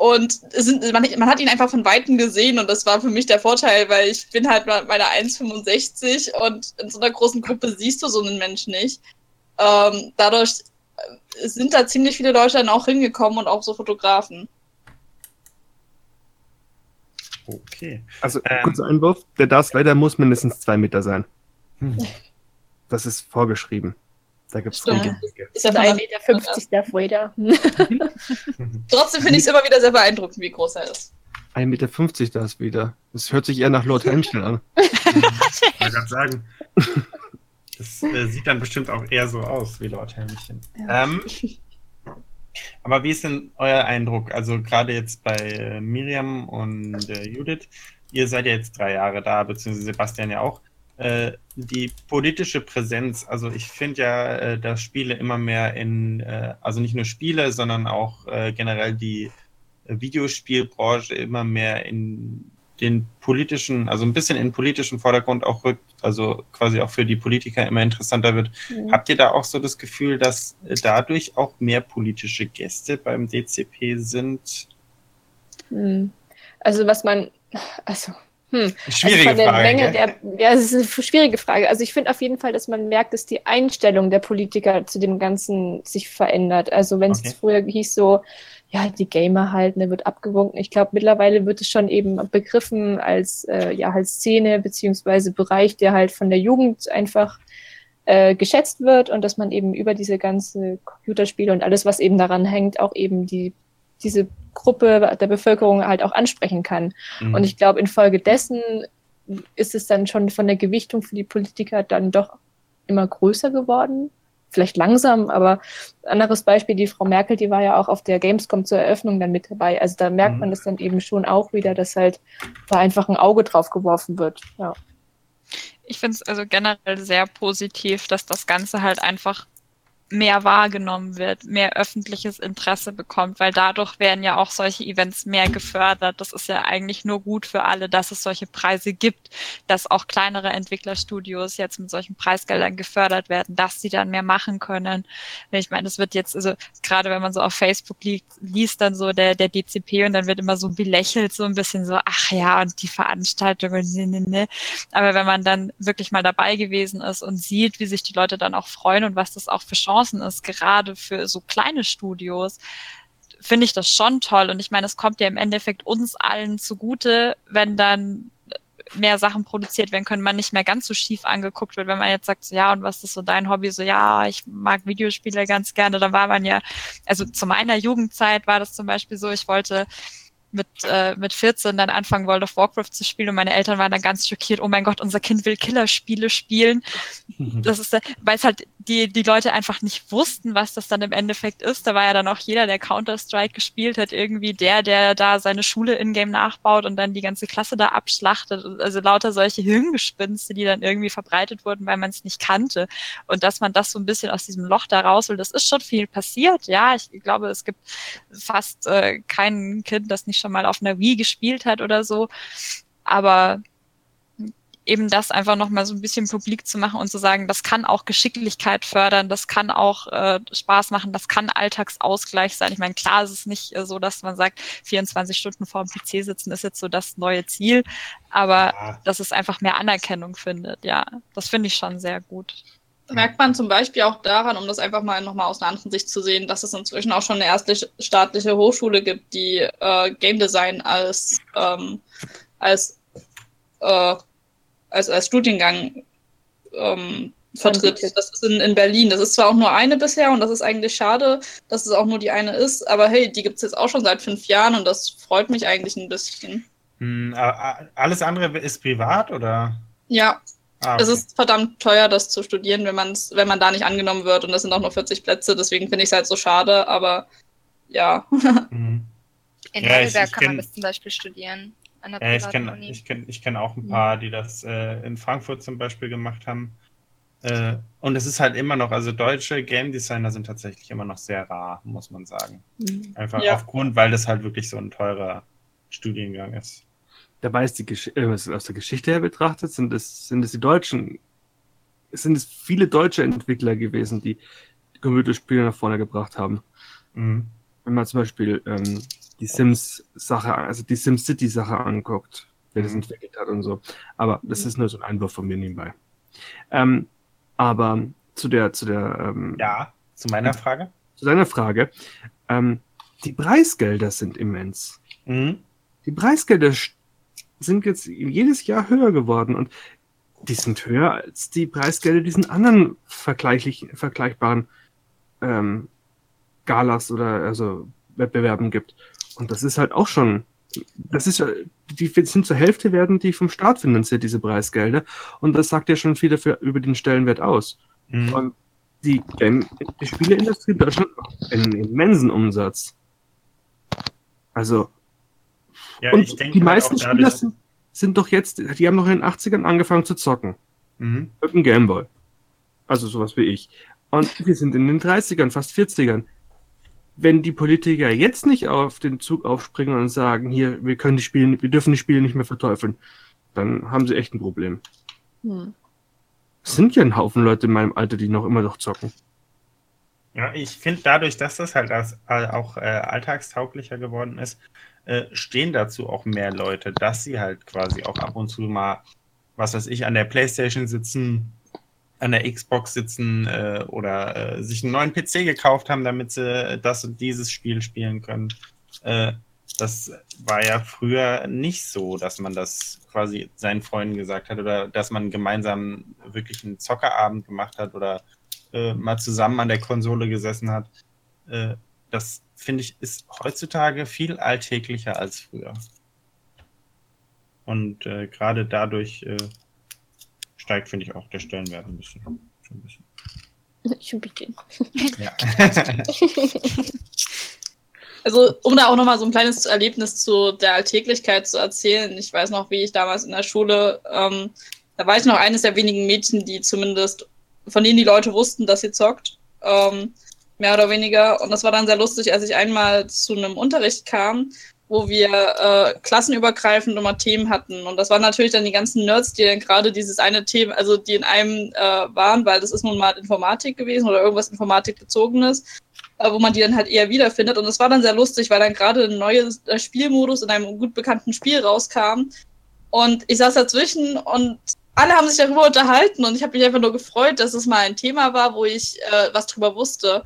Speaker 5: Und sind, man, man, hat ihn einfach von Weitem gesehen und das war für mich der Vorteil, weil ich bin halt meine 1,65 und in so einer großen Gruppe siehst du so einen Menschen nicht. Ähm, dadurch äh, sind da ziemlich viele Leute dann auch hingekommen und auch so Fotografen.
Speaker 2: Okay. Also, ähm, kurzer Einwurf: Der Darth Vader muss mindestens zwei Meter sein. Hm. Das ist vorgeschrieben. Da gibt es
Speaker 3: Ist ja 1,50 Meter 50 Darth Vader.
Speaker 5: Trotzdem finde ich es immer wieder sehr beeindruckend, wie groß er ist.
Speaker 2: 1,50 Meter Darth Vader. Das hört sich eher nach Lord Helmchen an. ich wollte gerade sagen.
Speaker 1: Das äh, sieht dann bestimmt auch eher so aus wie Lord Helmchen. Ja. Ähm, aber wie ist denn euer Eindruck? Also gerade jetzt bei äh, Miriam und äh, Judith, ihr seid ja jetzt drei Jahre da, beziehungsweise Sebastian ja auch. Äh, die politische Präsenz, also ich finde ja, äh, dass Spiele immer mehr in, äh, also nicht nur Spiele, sondern auch äh, generell die Videospielbranche immer mehr in den politischen, also ein bisschen in den politischen Vordergrund auch rückt, also quasi auch für die Politiker immer interessanter wird. Mhm. Habt ihr da auch so das Gefühl, dass dadurch auch mehr politische Gäste beim DCP sind?
Speaker 3: Hm. Also was man, also
Speaker 1: hm. Schwierige also Frage. Menge
Speaker 3: der, ja, es ist eine schwierige Frage. Also ich finde auf jeden Fall, dass man merkt, dass die Einstellung der Politiker zu dem Ganzen sich verändert. Also wenn es okay. früher hieß so, ja, die Gamer halt, ne, wird abgewunken. Ich glaube, mittlerweile wird es schon eben begriffen als, äh, ja, als Szene beziehungsweise Bereich, der halt von der Jugend einfach äh, geschätzt wird und dass man eben über diese ganze Computerspiele und alles, was eben daran hängt, auch eben die diese Gruppe der Bevölkerung halt auch ansprechen kann. Mhm. Und ich glaube, infolgedessen ist es dann schon von der Gewichtung für die Politiker dann doch immer größer geworden. Vielleicht langsam, aber anderes Beispiel, die Frau Merkel, die war ja auch auf der Gamescom zur Eröffnung dann mit dabei. Also da merkt mhm. man das dann eben schon auch wieder, dass halt da einfach ein Auge drauf geworfen wird. Ja.
Speaker 6: Ich finde es also generell sehr positiv, dass das Ganze halt einfach mehr wahrgenommen wird, mehr öffentliches Interesse bekommt, weil dadurch werden ja auch solche Events mehr gefördert. Das ist ja eigentlich nur gut für alle, dass es solche Preise gibt, dass auch kleinere Entwicklerstudios jetzt mit solchen Preisgeldern gefördert werden, dass sie dann mehr machen können. Ich meine, das wird jetzt, also gerade wenn man so auf Facebook liest, liest dann so der, der DCP und dann wird immer so belächelt, so ein bisschen so, ach ja, und die Veranstaltungen, ne, ne, ne. Aber wenn man dann wirklich mal dabei gewesen ist und sieht, wie sich die Leute dann auch freuen und was das auch für Chancen Chancen ist, gerade für so kleine Studios, finde ich das schon toll. Und ich meine, es kommt ja im Endeffekt uns allen zugute, wenn dann mehr Sachen produziert werden können, man nicht mehr ganz so schief angeguckt wird, wenn man jetzt sagt, so, ja, und was ist so dein Hobby? So, ja, ich mag Videospiele ganz gerne. Da war man ja, also zu meiner Jugendzeit war das zum Beispiel so, ich wollte mit, äh, mit 14 dann anfangen, World of Warcraft zu spielen und meine Eltern waren dann ganz schockiert, oh mein Gott, unser Kind will Killerspiele spielen. Das ist, weil es halt die, die Leute einfach nicht wussten, was das dann im Endeffekt ist. Da war ja dann auch jeder, der Counter-Strike gespielt hat, irgendwie der, der da seine Schule in-game nachbaut und dann die ganze Klasse da abschlachtet. Also lauter solche Hirngespinste, die dann irgendwie verbreitet wurden, weil man es nicht kannte. Und dass man das so ein bisschen aus diesem Loch da raus will, das ist schon viel passiert. Ja, ich glaube, es gibt fast äh, kein Kind, das nicht schon mal auf einer Wii gespielt hat oder so. Aber eben das einfach nochmal so ein bisschen publik zu machen und zu sagen, das kann auch Geschicklichkeit fördern, das kann auch äh, Spaß machen, das kann Alltagsausgleich sein. Ich meine, klar ist es nicht äh, so, dass man sagt, 24 Stunden vor dem PC sitzen ist jetzt so das neue Ziel, aber ja. dass es einfach mehr Anerkennung findet. Ja, das finde ich schon sehr gut
Speaker 5: merkt man zum Beispiel auch daran, um das einfach mal nochmal aus einer anderen Sicht zu sehen, dass es inzwischen auch schon eine erste staatliche Hochschule gibt, die äh, Game Design als, ähm, als, äh, als, als Studiengang ähm, vertritt. Das ist in, in Berlin. Das ist zwar auch nur eine bisher und das ist eigentlich schade, dass es auch nur die eine ist, aber hey, die gibt es jetzt auch schon seit fünf Jahren und das freut mich eigentlich ein bisschen.
Speaker 1: Hm, alles andere ist privat oder?
Speaker 5: Ja, Ah, okay. Es ist verdammt teuer, das zu studieren, wenn, man's, wenn man da nicht angenommen wird. Und das sind auch nur 40 Plätze, deswegen finde ich es halt so schade, aber ja.
Speaker 7: Mhm. In ja, Heidelberg ich, ich kann man das zum Beispiel studieren.
Speaker 1: ja, ich kenne ich kenn, ich kenn auch ein paar, die das äh, in Frankfurt zum Beispiel gemacht haben. Äh, und es ist halt immer noch, also deutsche Game Designer sind tatsächlich immer noch sehr rar, muss man sagen. Mhm. Einfach ja. aufgrund, weil das halt wirklich so ein teurer Studiengang ist
Speaker 2: dabei ist die Gesch äh, aus der Geschichte her betrachtet, sind es, sind es die deutschen es sind es viele deutsche Entwickler gewesen, die Computerspiele nach vorne gebracht haben.
Speaker 1: Mhm.
Speaker 2: Wenn man zum Beispiel ähm, die Sims-Sache, also die SimCity-Sache anguckt, wer das
Speaker 1: Mhm.
Speaker 2: entwickelt hat und so. Aber das ist nur so ein Einwurf von mir nebenbei. Ähm, aber zu der, zu der, ähm,
Speaker 1: Ja, zu meiner Frage.
Speaker 2: zu deiner Frage, ähm, die Preisgelder sind immens.
Speaker 1: Mhm.
Speaker 2: Die Preisgelder sind jetzt jedes Jahr höher geworden und die sind höher als die Preisgelder diesen anderen vergleichlich, vergleichbaren ähm, Galas oder also Wettbewerben gibt. Und das ist halt auch schon, das ist ja, die sind zur Hälfte werden die vom Staat finanziert, diese Preisgelder. Und das sagt ja schon viel dafür über den Stellenwert aus.
Speaker 1: Mhm.
Speaker 2: Und die, die Spieleindustrie in Deutschland macht einen immensen Umsatz. Also,
Speaker 1: Ja,
Speaker 2: und
Speaker 1: ich denke
Speaker 2: die
Speaker 1: halt
Speaker 2: meisten
Speaker 1: auch
Speaker 2: Spieler sind, sind doch jetzt, die haben noch in den 80ern angefangen zu zocken.
Speaker 1: Mhm.
Speaker 2: Mit dem Gameboy. Also sowas wie ich. Und wir sind in den 30ern, fast 40ern. Wenn die Politiker jetzt nicht auf den Zug aufspringen und sagen, hier, wir können die Spiele, wir dürfen die Spiele nicht mehr verteufeln, dann haben sie echt ein Problem.
Speaker 3: Hm.
Speaker 2: Es sind ja ein Haufen Leute in meinem Alter, die noch immer noch zocken.
Speaker 1: Ja, ich finde dadurch, dass das halt als, äh, auch äh, alltagstauglicher geworden ist, äh, stehen dazu auch mehr Leute, dass sie halt quasi auch ab und zu mal, was weiß ich, an der Playstation sitzen, an der Xbox sitzen äh, oder äh, sich einen neuen PC gekauft haben, damit sie das und dieses Spiel spielen können. Äh, das war ja früher nicht so, dass man das quasi seinen Freunden gesagt hat oder dass man gemeinsam wirklich einen Zockerabend gemacht hat oder äh, mal zusammen an der Konsole gesessen hat. Das finde ich ist heutzutage viel alltäglicher als früher. Und äh, gerade dadurch äh, steigt, finde ich, auch der Stellenwert ein bisschen. Schon ein bisschen.
Speaker 3: Ich ein bisschen.
Speaker 1: Ja.
Speaker 5: Also, um da auch nochmal so ein kleines Erlebnis zu der Alltäglichkeit zu erzählen. Ich weiß noch, wie ich damals in der Schule, ähm, da war ich noch eines der wenigen Mädchen, die zumindest, von denen die Leute wussten, dass sie zockt. Ähm, mehr oder weniger. Und das war dann sehr lustig, als ich einmal zu einem Unterricht kam, wo wir äh, klassenübergreifend immer Themen hatten. Und das waren natürlich dann die ganzen Nerds, die dann gerade dieses eine Thema, also die in einem äh, waren, weil das ist nun mal Informatik gewesen oder irgendwas Informatikbezogenes äh, wo man die dann halt eher wiederfindet. Und es war dann sehr lustig, weil dann gerade ein neues äh, Spielmodus in einem gut bekannten Spiel rauskam. Und ich saß dazwischen und alle haben sich darüber unterhalten und ich habe mich einfach nur gefreut, dass es mal ein Thema war, wo ich äh, was drüber wusste.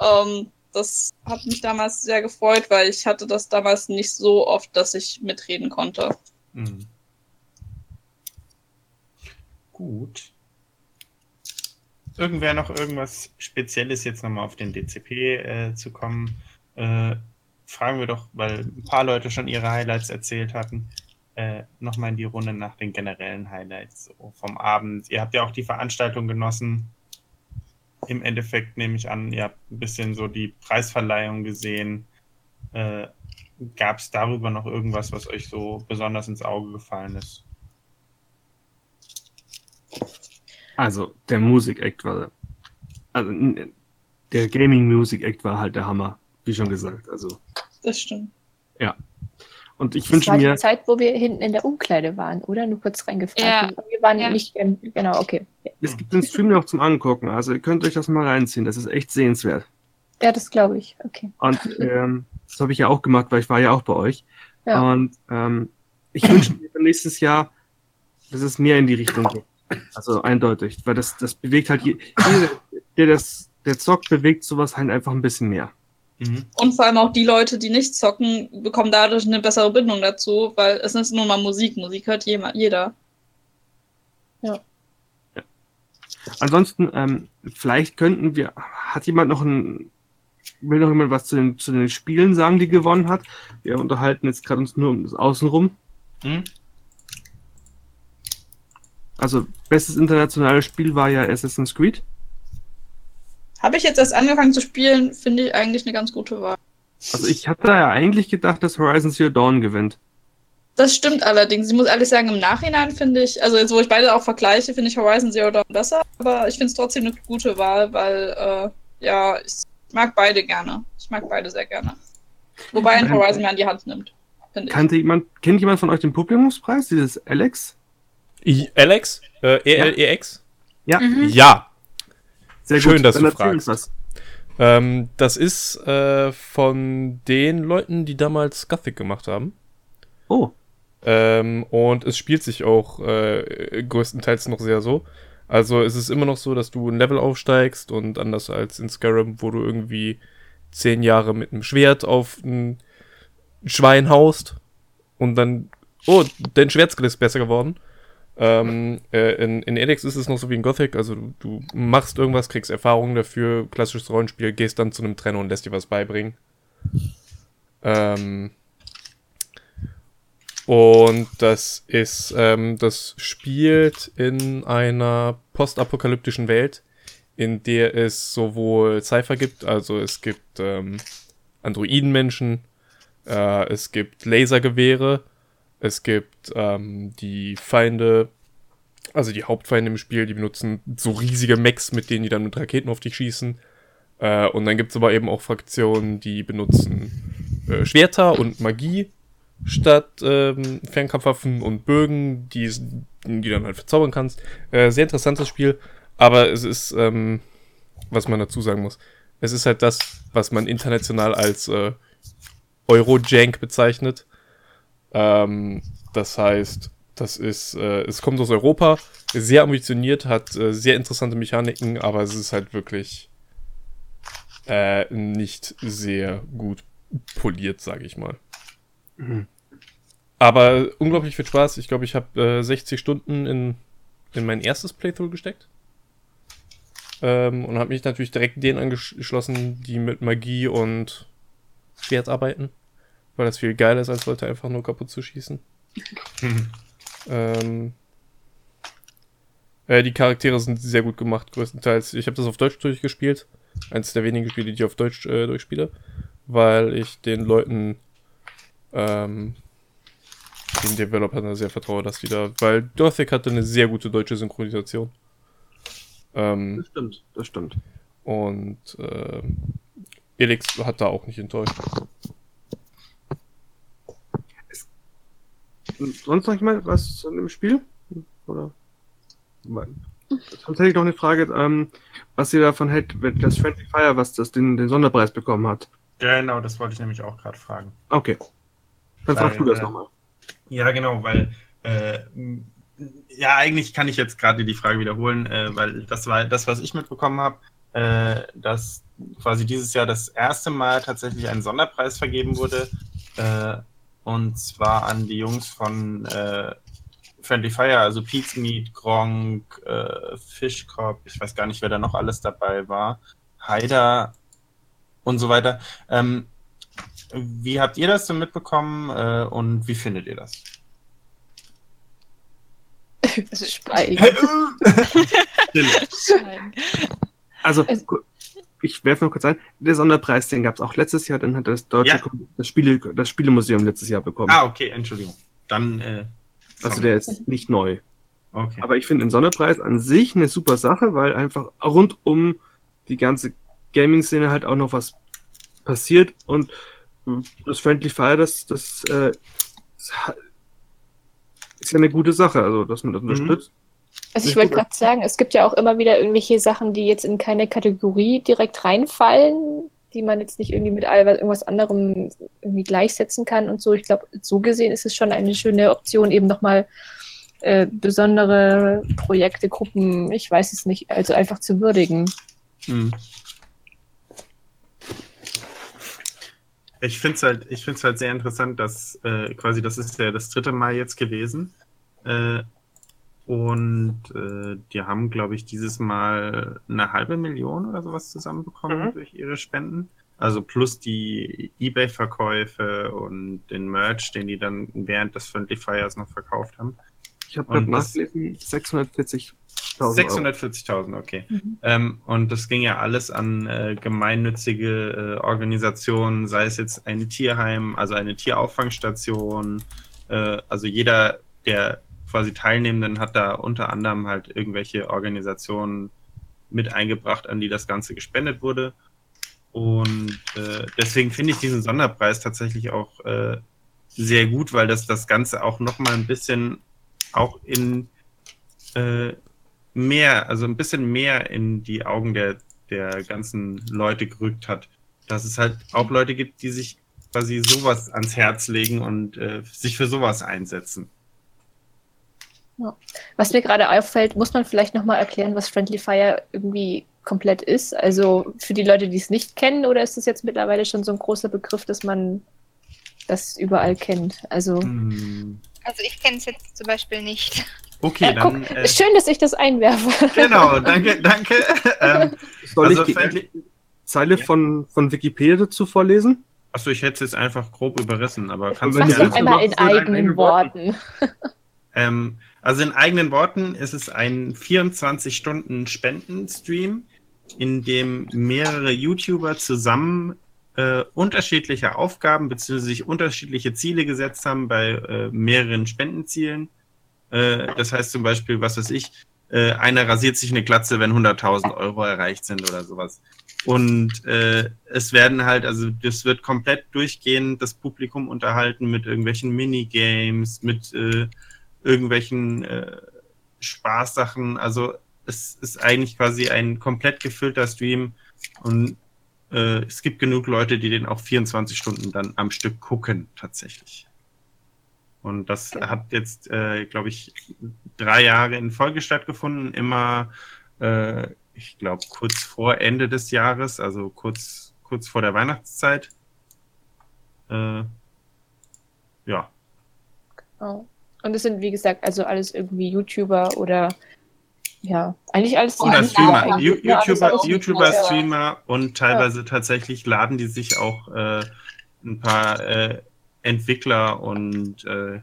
Speaker 5: Ähm, das hat mich damals sehr gefreut, weil ich hatte das damals nicht so oft, dass ich mitreden konnte.
Speaker 1: Mhm. Gut. Irgendwer noch irgendwas Spezielles jetzt nochmal auf den DCP äh, zu kommen? Äh, fragen wir doch, weil ein paar Leute schon ihre Highlights erzählt hatten, äh, nochmal in die Runde nach den generellen Highlights so vom Abend. Ihr habt ja auch die Veranstaltung genossen. Im Endeffekt nehme ich an, ihr habt ein bisschen so die Preisverleihung gesehen. Äh, Gab es darüber noch irgendwas, was euch so besonders ins Auge gefallen ist?
Speaker 2: Also, der Musik-Act war, also, der Gaming-Music-Act war halt der Hammer, wie schon gesagt. Also,
Speaker 5: Das stimmt.
Speaker 2: Und ich
Speaker 3: Das
Speaker 2: wünsche
Speaker 3: war
Speaker 2: mir,
Speaker 3: die Zeit, wo wir hinten in der Umkleide waren, oder? Nur kurz reingefragt.
Speaker 6: Ja.
Speaker 3: Wir waren
Speaker 6: Ja.
Speaker 3: nicht, genau, okay.
Speaker 2: es gibt den Stream noch zum Angucken, also ihr könnt euch das mal reinziehen, das ist echt sehenswert.
Speaker 3: Ja, das glaube ich. Okay.
Speaker 2: Und ähm, das habe ich ja auch gemacht, weil ich war ja auch bei euch.
Speaker 3: Ja.
Speaker 2: Und ähm, ich wünsche mir für nächstes Jahr, dass es mehr in die Richtung geht. Also eindeutig, weil das, das bewegt halt, je, jeder, der das, der zockt, bewegt sowas halt einfach ein bisschen mehr.
Speaker 1: Mhm.
Speaker 5: Und vor allem auch die Leute, die nicht zocken, bekommen dadurch eine bessere Bindung dazu, weil es ist nun mal Musik. Musik hört jeder.
Speaker 2: Ansonsten, ähm, vielleicht könnten wir, hat jemand noch ein, will noch jemand was zu den, zu den Spielen sagen, die gewonnen hat? Wir unterhalten jetzt gerade uns nur um das Außenrum.
Speaker 1: Mhm.
Speaker 2: Also, bestes internationales Spiel war ja Assassin's Creed.
Speaker 5: Habe ich jetzt erst angefangen zu spielen, finde ich eigentlich eine ganz gute Wahl.
Speaker 2: Also, ich hatte ja eigentlich gedacht, dass Horizon Zero Dawn gewinnt.
Speaker 5: Das stimmt allerdings. Ich muss ehrlich sagen, im Nachhinein finde ich, also jetzt wo ich beide auch vergleiche, finde ich Horizon Zero Dawn besser, aber ich finde es trotzdem eine gute Wahl, weil äh, ja, ich mag beide gerne. Ich mag beide sehr gerne. Wobei ein Horizon mir an die Hand nimmt, finde ich.
Speaker 2: Kannte jemand, kennt jemand von euch den Publikumspreis, dieses Alex?
Speaker 4: I Alex? Äh, ELEX?
Speaker 2: Ja.
Speaker 6: Mhm.
Speaker 4: Ja,
Speaker 2: Sehr
Speaker 4: Schön, dass
Speaker 2: Dann
Speaker 4: du fragst. ähm, das ist äh, von den Leuten, die damals Gothic gemacht haben.
Speaker 2: Oh,
Speaker 4: Ähm, und es spielt sich auch äh, größtenteils noch sehr so. Also es ist immer noch so, dass du ein Level aufsteigst und anders als in Skyrim, wo du irgendwie zehn Jahre mit einem Schwert auf ein Schwein haust und dann, oh, dein Schwertskill ist besser geworden. Ähm, äh, in, in Elex ist es noch so wie in Gothic, also du, du machst irgendwas, kriegst Erfahrungen dafür, klassisches Rollenspiel, gehst dann zu einem Trainer und lässt dir was beibringen. Ähm, und das ist, ähm, das spielt in einer postapokalyptischen Welt, in der es sowohl Cypher gibt, also es gibt ähm, Androidenmenschen, äh, es gibt Lasergewehre, es gibt ähm, die Feinde, also die Hauptfeinde im Spiel, die benutzen so riesige Mechs, mit denen die dann mit Raketen auf dich schießen. Äh, und dann gibt es aber eben auch Fraktionen, die benutzen äh, Schwerter und Magie statt ähm, Fernkampfwaffen und Bögen, die, die dann halt verzaubern kannst. Äh, sehr interessantes Spiel, aber es ist, ähm, was man dazu sagen muss, es ist halt das, was man international als äh, Eurojank bezeichnet. Ähm, das heißt, das ist, äh, es kommt aus Europa, sehr ambitioniert, hat äh, sehr interessante Mechaniken, aber es ist halt wirklich äh, nicht sehr gut poliert, sage ich mal.
Speaker 2: Mhm.
Speaker 4: Aber unglaublich viel Spaß. Ich glaube, ich habe äh, 60 Stunden in, in mein erstes Playthrough gesteckt. Ähm, und habe mich natürlich direkt denen angeschlossen, die mit Magie und Schwert arbeiten. Weil das viel geiler ist, als Leute einfach nur kaputt zu schießen. Ähm, äh, die Charaktere sind sehr gut gemacht, größtenteils. Ich habe das auf Deutsch durchgespielt. Eines der wenigen Spiele, die ich auf Deutsch äh, durchspiele. Weil ich den Leuten, ähm, den Developern da sehr vertraue, dass die da. Weil Gothic hatte eine sehr gute deutsche Synchronisation. Ähm,
Speaker 2: das stimmt, das stimmt.
Speaker 4: und ähm, Elix hat da auch nicht enttäuscht.
Speaker 2: Sonst noch mal was zu dem Spiel? Oder? Sonst hätte ich noch eine Frage, ähm, was ihr davon hält, wenn das Friendly Fire, was das den, den Sonderpreis bekommen hat.
Speaker 1: Genau, das wollte ich nämlich auch gerade fragen.
Speaker 2: Okay. Dann
Speaker 1: Weil,
Speaker 2: fragst du das
Speaker 1: äh,
Speaker 2: nochmal.
Speaker 1: Ja, genau, weil äh, ja, eigentlich kann ich jetzt gerade die Frage wiederholen, äh, weil das war das, was ich mitbekommen habe, äh, dass quasi dieses Jahr das erste Mal tatsächlich ein Sonderpreis vergeben wurde. Und zwar an die Jungs von äh, Friendly Fire, also Pete's Meat, Gronk, äh, Fischkopf, ich weiß gar nicht, wer da noch alles dabei war, Haider und so weiter. Ähm, wie habt ihr das denn mitbekommen äh, und wie findet ihr das?
Speaker 3: Schweigen.
Speaker 1: Stille.
Speaker 2: Also,
Speaker 3: es-
Speaker 2: gu- ich werfe noch kurz ein, der Sonderpreis, den gab es auch letztes Jahr, den hat das deutsche
Speaker 1: Ja.
Speaker 2: Das, Spiele, das Spielemuseum letztes Jahr bekommen.
Speaker 1: ah, okay, Entschuldigung. Dann, äh,
Speaker 2: also der ist nicht neu.
Speaker 1: okay.
Speaker 2: Aber ich finde den Sonderpreis an sich eine super Sache, weil einfach rund um die ganze Gaming-Szene halt auch noch was passiert und das Friendly Fire, das, das äh, ist ja eine gute Sache, also dass man das unterstützt.
Speaker 3: Also ich wollte gerade sagen, es gibt ja auch immer wieder irgendwelche Sachen, die jetzt in keine Kategorie direkt reinfallen, die man jetzt nicht irgendwie mit irgendwas anderem irgendwie gleichsetzen kann und so. Ich glaube, so gesehen ist es schon eine schöne Option, eben nochmal äh, besondere Projekte, Gruppen, ich weiß es nicht, also einfach zu würdigen.
Speaker 1: Hm. Ich finde es halt, ich find's halt sehr interessant, dass äh, quasi, das ist ja das dritte Mal jetzt gewesen. Äh, und äh, die haben, glaube ich, dieses Mal eine halbe Million oder sowas zusammenbekommen
Speaker 2: Mhm.
Speaker 1: durch ihre Spenden. Also plus die Ebay-Verkäufe und den Merch, den die dann während des Friendly Fires noch verkauft haben.
Speaker 2: Ich habe gerade nachgelesen, 640.000 Euro.
Speaker 1: 640.000, okay.
Speaker 3: Mhm.
Speaker 1: Ähm, und das ging ja alles an äh, gemeinnützige äh, Organisationen, sei es jetzt ein Tierheim, also eine Tierauffangstation. Äh, also jeder der quasi Teilnehmenden hat da unter anderem halt irgendwelche Organisationen mit eingebracht, an die das Ganze gespendet wurde. Und äh, deswegen finde ich diesen Sonderpreis tatsächlich auch äh, sehr gut, weil das das Ganze auch noch mal ein bisschen auch in äh, mehr, also ein bisschen mehr in die Augen der, der ganzen Leute gerückt hat. Dass es halt auch Leute gibt, die sich quasi sowas ans Herz legen und äh, sich für sowas einsetzen.
Speaker 3: Ja. Was mir gerade auffällt, muss man vielleicht nochmal erklären, was Friendly Fire irgendwie komplett ist. Also für die Leute, die es nicht kennen, oder ist es jetzt mittlerweile schon so ein großer Begriff, dass man das überall kennt? Also,
Speaker 1: Hm.
Speaker 7: Also ich kenne es jetzt zum Beispiel nicht.
Speaker 1: Okay,
Speaker 3: äh, guck,
Speaker 1: dann. Äh,
Speaker 3: schön, dass ich das einwerfe.
Speaker 1: genau, danke, danke. ähm,
Speaker 2: Soll
Speaker 1: also,
Speaker 2: ich die
Speaker 1: Friendly-
Speaker 2: Zeile
Speaker 1: Ja.
Speaker 2: von, von Wikipedia dazu vorlesen?
Speaker 1: Achso, ich hätte es jetzt einfach grob überrissen, aber kannst du
Speaker 2: Ja, das
Speaker 3: einmal in eigenen
Speaker 2: eigenen
Speaker 3: Worten.
Speaker 1: Ähm, also in eigenen Worten ist es ein 24-Stunden-Spendenstream, in dem mehrere YouTuber zusammen äh, unterschiedliche Aufgaben bzw. sich unterschiedliche Ziele gesetzt haben bei äh, mehreren Spendenzielen. Äh, das heißt zum Beispiel, was weiß ich, äh, einer rasiert sich eine Glatze, wenn 100.000 Euro erreicht sind oder sowas. Und äh, es werden halt, also das wird komplett durchgehend das Publikum unterhalten mit irgendwelchen Minigames, mit äh, irgendwelchen äh, Spaßsachen. Also es ist eigentlich quasi ein komplett gefüllter Stream und äh, es gibt genug Leute, die den auch 24 Stunden dann am Stück gucken, tatsächlich. Und das hat jetzt, äh, glaube ich, drei Jahre in Folge stattgefunden, immer, äh, ich glaube, kurz vor Ende des Jahres, also kurz, kurz vor der Weihnachtszeit. Äh, ja,
Speaker 3: Oh. Und es sind, wie gesagt, also alles irgendwie YouTuber oder ja, eigentlich alles
Speaker 1: Oder
Speaker 3: alles
Speaker 1: Streamer. Ju-
Speaker 3: Ja,
Speaker 1: YouTuber, YouTuber,
Speaker 3: Streamer.
Speaker 1: Und teilweise tatsächlich laden die sich auch äh, ein paar äh, Entwickler und äh,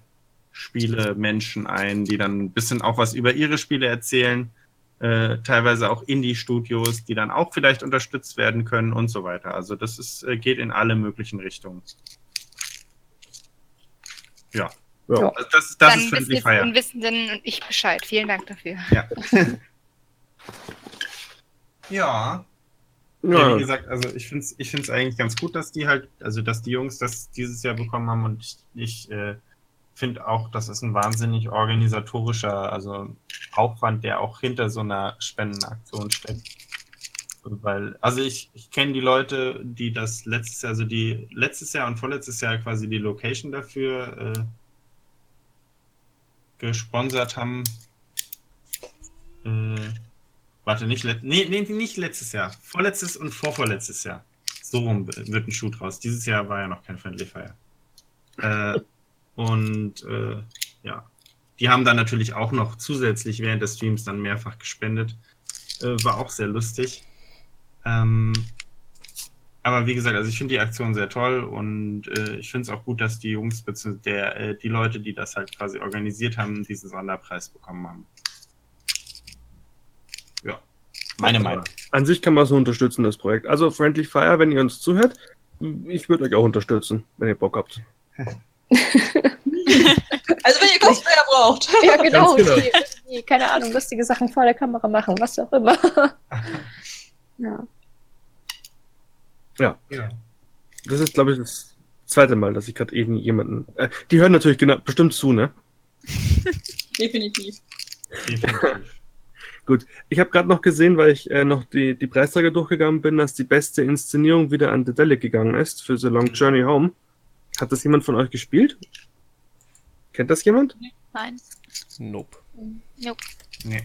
Speaker 1: Spielemenschen ein, die dann ein bisschen auch was über ihre Spiele erzählen. Äh, teilweise auch Indie-Studios, die dann auch vielleicht unterstützt werden können und so weiter. Also das ist, äh, geht in alle möglichen Richtungen. Ja.
Speaker 2: Ja.
Speaker 1: Also das, das
Speaker 7: Dann
Speaker 1: ist
Speaker 7: wissen
Speaker 1: Friendly
Speaker 7: jetzt
Speaker 1: Fire.
Speaker 7: Unwissenden und ich Bescheid. Vielen Dank dafür.
Speaker 1: Ja. ja. Ja, wie
Speaker 2: Ja,
Speaker 1: gesagt, also ich finde es ich find's eigentlich ganz gut, dass die halt, also dass die Jungs das dieses Jahr bekommen haben und ich, ich äh, finde auch, das ist ein wahnsinnig organisatorischer, also Aufwand, der auch hinter so einer Spendenaktion steckt. Weil, also ich, ich kenne die Leute, die das letztes Jahr, also die letztes Jahr und vorletztes Jahr quasi die Location dafür äh, gesponsert haben. Äh, Warte, nicht, let nee, nee, nicht letztes Jahr. Vorletztes und vorvorletztes Jahr. So rum wird ein Schuh draus. Dieses Jahr war ja noch kein Friendly Fire. Äh, und äh, ja, die haben dann natürlich auch noch zusätzlich während des Streams dann mehrfach gespendet. Äh, war auch sehr lustig. Ähm, aber wie gesagt, also ich finde die Aktion sehr toll und äh, ich finde es auch gut, dass die Jungs bzw. Der, äh, die Leute, die das halt quasi organisiert haben, diesen Sonderpreis bekommen haben. Ja, meine Meinung.
Speaker 2: an sich kann man so unterstützen, das Projekt. Also Friendly Fire, wenn ihr uns zuhört, ich würde euch auch unterstützen, wenn ihr Bock habt.
Speaker 5: Also wenn ihr Cosplayer braucht.
Speaker 3: Ja, genau.
Speaker 2: Genau.
Speaker 3: Die, die, keine Ahnung, lustige Sachen vor der Kamera machen, was auch immer. ja.
Speaker 1: Ja.
Speaker 2: Das ist, glaube ich, das zweite Mal, dass ich gerade eben jemanden. Äh, die hören natürlich genau, bestimmt zu, ne?
Speaker 5: Definitiv.
Speaker 1: Definitiv.
Speaker 2: Gut. Ich habe gerade noch gesehen, weil ich äh, noch die, die Preisträger durchgegangen bin, dass die beste Inszenierung wieder an Dedelic gegangen ist für The Long Journey Home. Hat das jemand von euch gespielt? Kennt das jemand?
Speaker 6: Nein.
Speaker 4: Nope.
Speaker 7: Nope.
Speaker 1: Nee.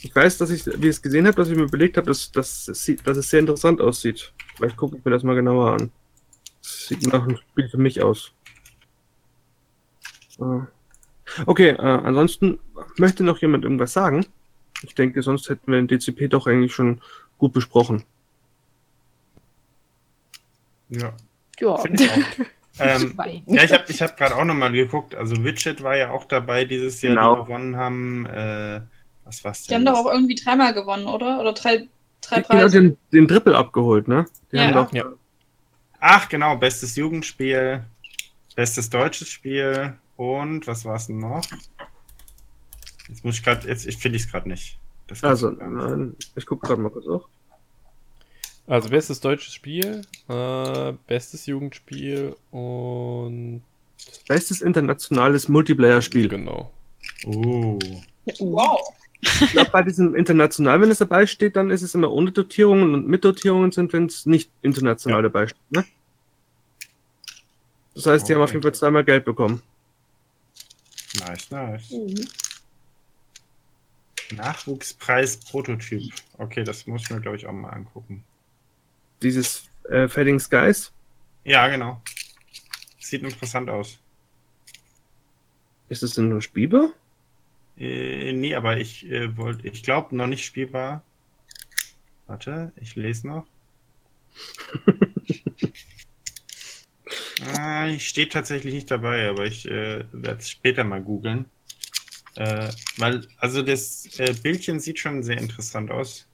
Speaker 2: Ich weiß, dass ich, wie ich es gesehen habe, dass ich mir überlegt habe, dass, dass, dass es sehr interessant aussieht. Vielleicht gucke ich mir das mal genauer an. Das sieht nach einem Spiel für mich aus. Äh, Okay, äh, ansonsten möchte noch jemand irgendwas sagen? Ich denke, sonst hätten wir den DCP doch eigentlich schon gut besprochen.
Speaker 1: Ja,
Speaker 3: Ja.
Speaker 1: ich ähm, ja, ich habe ich hab gerade auch nochmal geguckt. Also Widget war ja auch dabei dieses Jahr,
Speaker 2: Genau.
Speaker 1: die gewonnen haben. Äh, was war's
Speaker 5: Die
Speaker 1: denn?
Speaker 5: haben doch auch irgendwie dreimal gewonnen, oder? Oder drei, drei
Speaker 2: Genau, den, den Triple abgeholt, ne? Die
Speaker 5: Ja.
Speaker 2: haben doch,
Speaker 4: Ja.
Speaker 1: Ach, genau, bestes Jugendspiel, bestes deutsches Spiel und was war es denn noch? Jetzt muss ich gerade, jetzt ich finde ich es gerade nicht.
Speaker 2: Also, nein, ich gucke gerade mal kurz auch.
Speaker 4: Also bestes deutsches Spiel, äh, bestes Jugendspiel und
Speaker 2: Bestes internationales Multiplayer-Spiel.
Speaker 4: genau.
Speaker 1: Oh.
Speaker 5: Wow.
Speaker 2: Ich glaube, bei diesem international, wenn es dabei steht, dann ist es immer ohne Dotierungen und mit Dotierungen sind, wenn es nicht international
Speaker 1: Ja.
Speaker 2: dabei steht. Ne? Das heißt, die haben auf jeden Fall zweimal Geld bekommen.
Speaker 1: Nice, nice.
Speaker 3: Mhm.
Speaker 1: Nachwuchspreis Prototyp. Okay, das muss ich mir, glaube ich, auch mal angucken.
Speaker 2: Dieses äh, Fading Skies,
Speaker 1: Ja, genau. Sieht interessant aus.
Speaker 2: ist es denn nur spielbar?
Speaker 1: Äh, nee, aber ich äh, wollte, ich glaube, noch nicht spielbar. Warte, ich lese noch. ah, ich steht tatsächlich nicht dabei, aber ich äh, werde es später mal googeln. Äh, weil, also das äh, Bildchen sieht schon sehr interessant aus.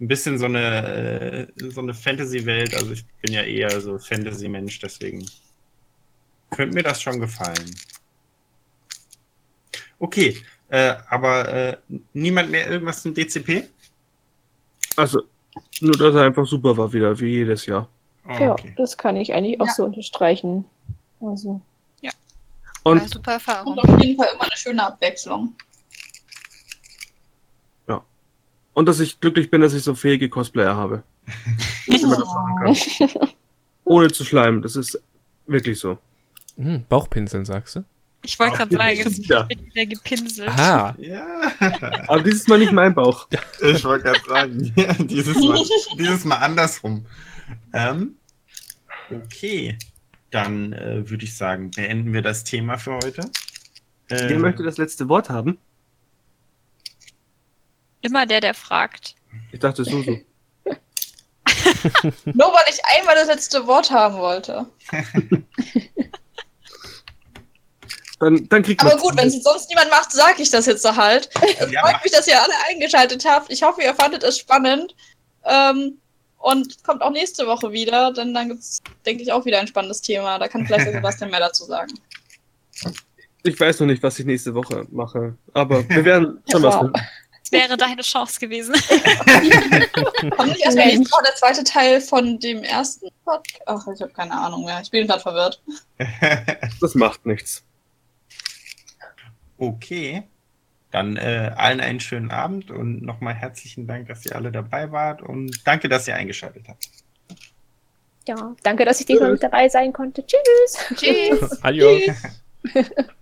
Speaker 1: Ein bisschen so eine, äh, so eine Fantasy-Welt. Also ich bin ja eher so Fantasy-Mensch, deswegen könnte mir das schon gefallen. Okay, äh, aber äh, niemand mehr irgendwas zum DCP?
Speaker 2: Also, nur dass er einfach super war wieder, wie jedes Jahr.
Speaker 1: Oh,
Speaker 3: Ja,
Speaker 1: okay.
Speaker 3: das kann ich eigentlich auch
Speaker 5: Ja.
Speaker 3: so unterstreichen. Also,
Speaker 2: Und
Speaker 7: War super Erfahrung.
Speaker 5: Und auf jeden Fall immer eine schöne Abwechslung.
Speaker 2: Und dass ich glücklich bin, dass ich so fähige Cosplayer habe. Kann. Ohne zu schleimen. Das ist wirklich so.
Speaker 4: Hm, Bauchpinseln, sagst du?
Speaker 6: Ich wollte gerade sagen,
Speaker 2: Ja.
Speaker 6: es wird wieder gepinselt.
Speaker 4: Ah,
Speaker 1: Ja,
Speaker 2: Aber dieses Mal nicht mein Bauch.
Speaker 1: ich wollte gerade sagen, ja, dieses, Mal, dieses Mal andersrum. Ähm, okay, dann äh, würde ich sagen, beenden wir das Thema für heute. Äh,
Speaker 2: Wer möchte das letzte Wort haben?
Speaker 6: Immer der, der fragt.
Speaker 2: Ich dachte Susu.
Speaker 5: Nur weil ich einmal das letzte Wort haben wollte.
Speaker 2: Dann, dann kriegt
Speaker 5: Aber gut, wenn es sonst niemand macht, sage ich das jetzt so halt. Es
Speaker 1: Ja,
Speaker 5: freut mich, dass ihr alle eingeschaltet habt. Ich hoffe, ihr fandet es spannend. Ähm, und kommt auch nächste Woche wieder, denn dann gibt es, denke ich, auch wieder ein spannendes Thema. Da kann vielleicht der Sebastian mehr dazu sagen.
Speaker 2: Ich weiß noch nicht, was ich nächste Woche mache. Aber wir werden schon was finden.
Speaker 6: Es wäre deine Chance gewesen.
Speaker 5: Kommt nicht erstmal Woche der zweite Teil von dem ersten Podcast? Ach, ich habe keine Ahnung mehr. Ich bin gerade verwirrt.
Speaker 2: Das macht nichts.
Speaker 1: Okay, dann äh, allen einen schönen Abend und nochmal herzlichen Dank, dass ihr alle dabei wart und danke, dass ihr eingeschaltet habt.
Speaker 3: ja, danke, dass ich diesmal mit dabei sein konnte. Tschüss.
Speaker 7: Tschüss.
Speaker 4: adios.
Speaker 5: Tschüss.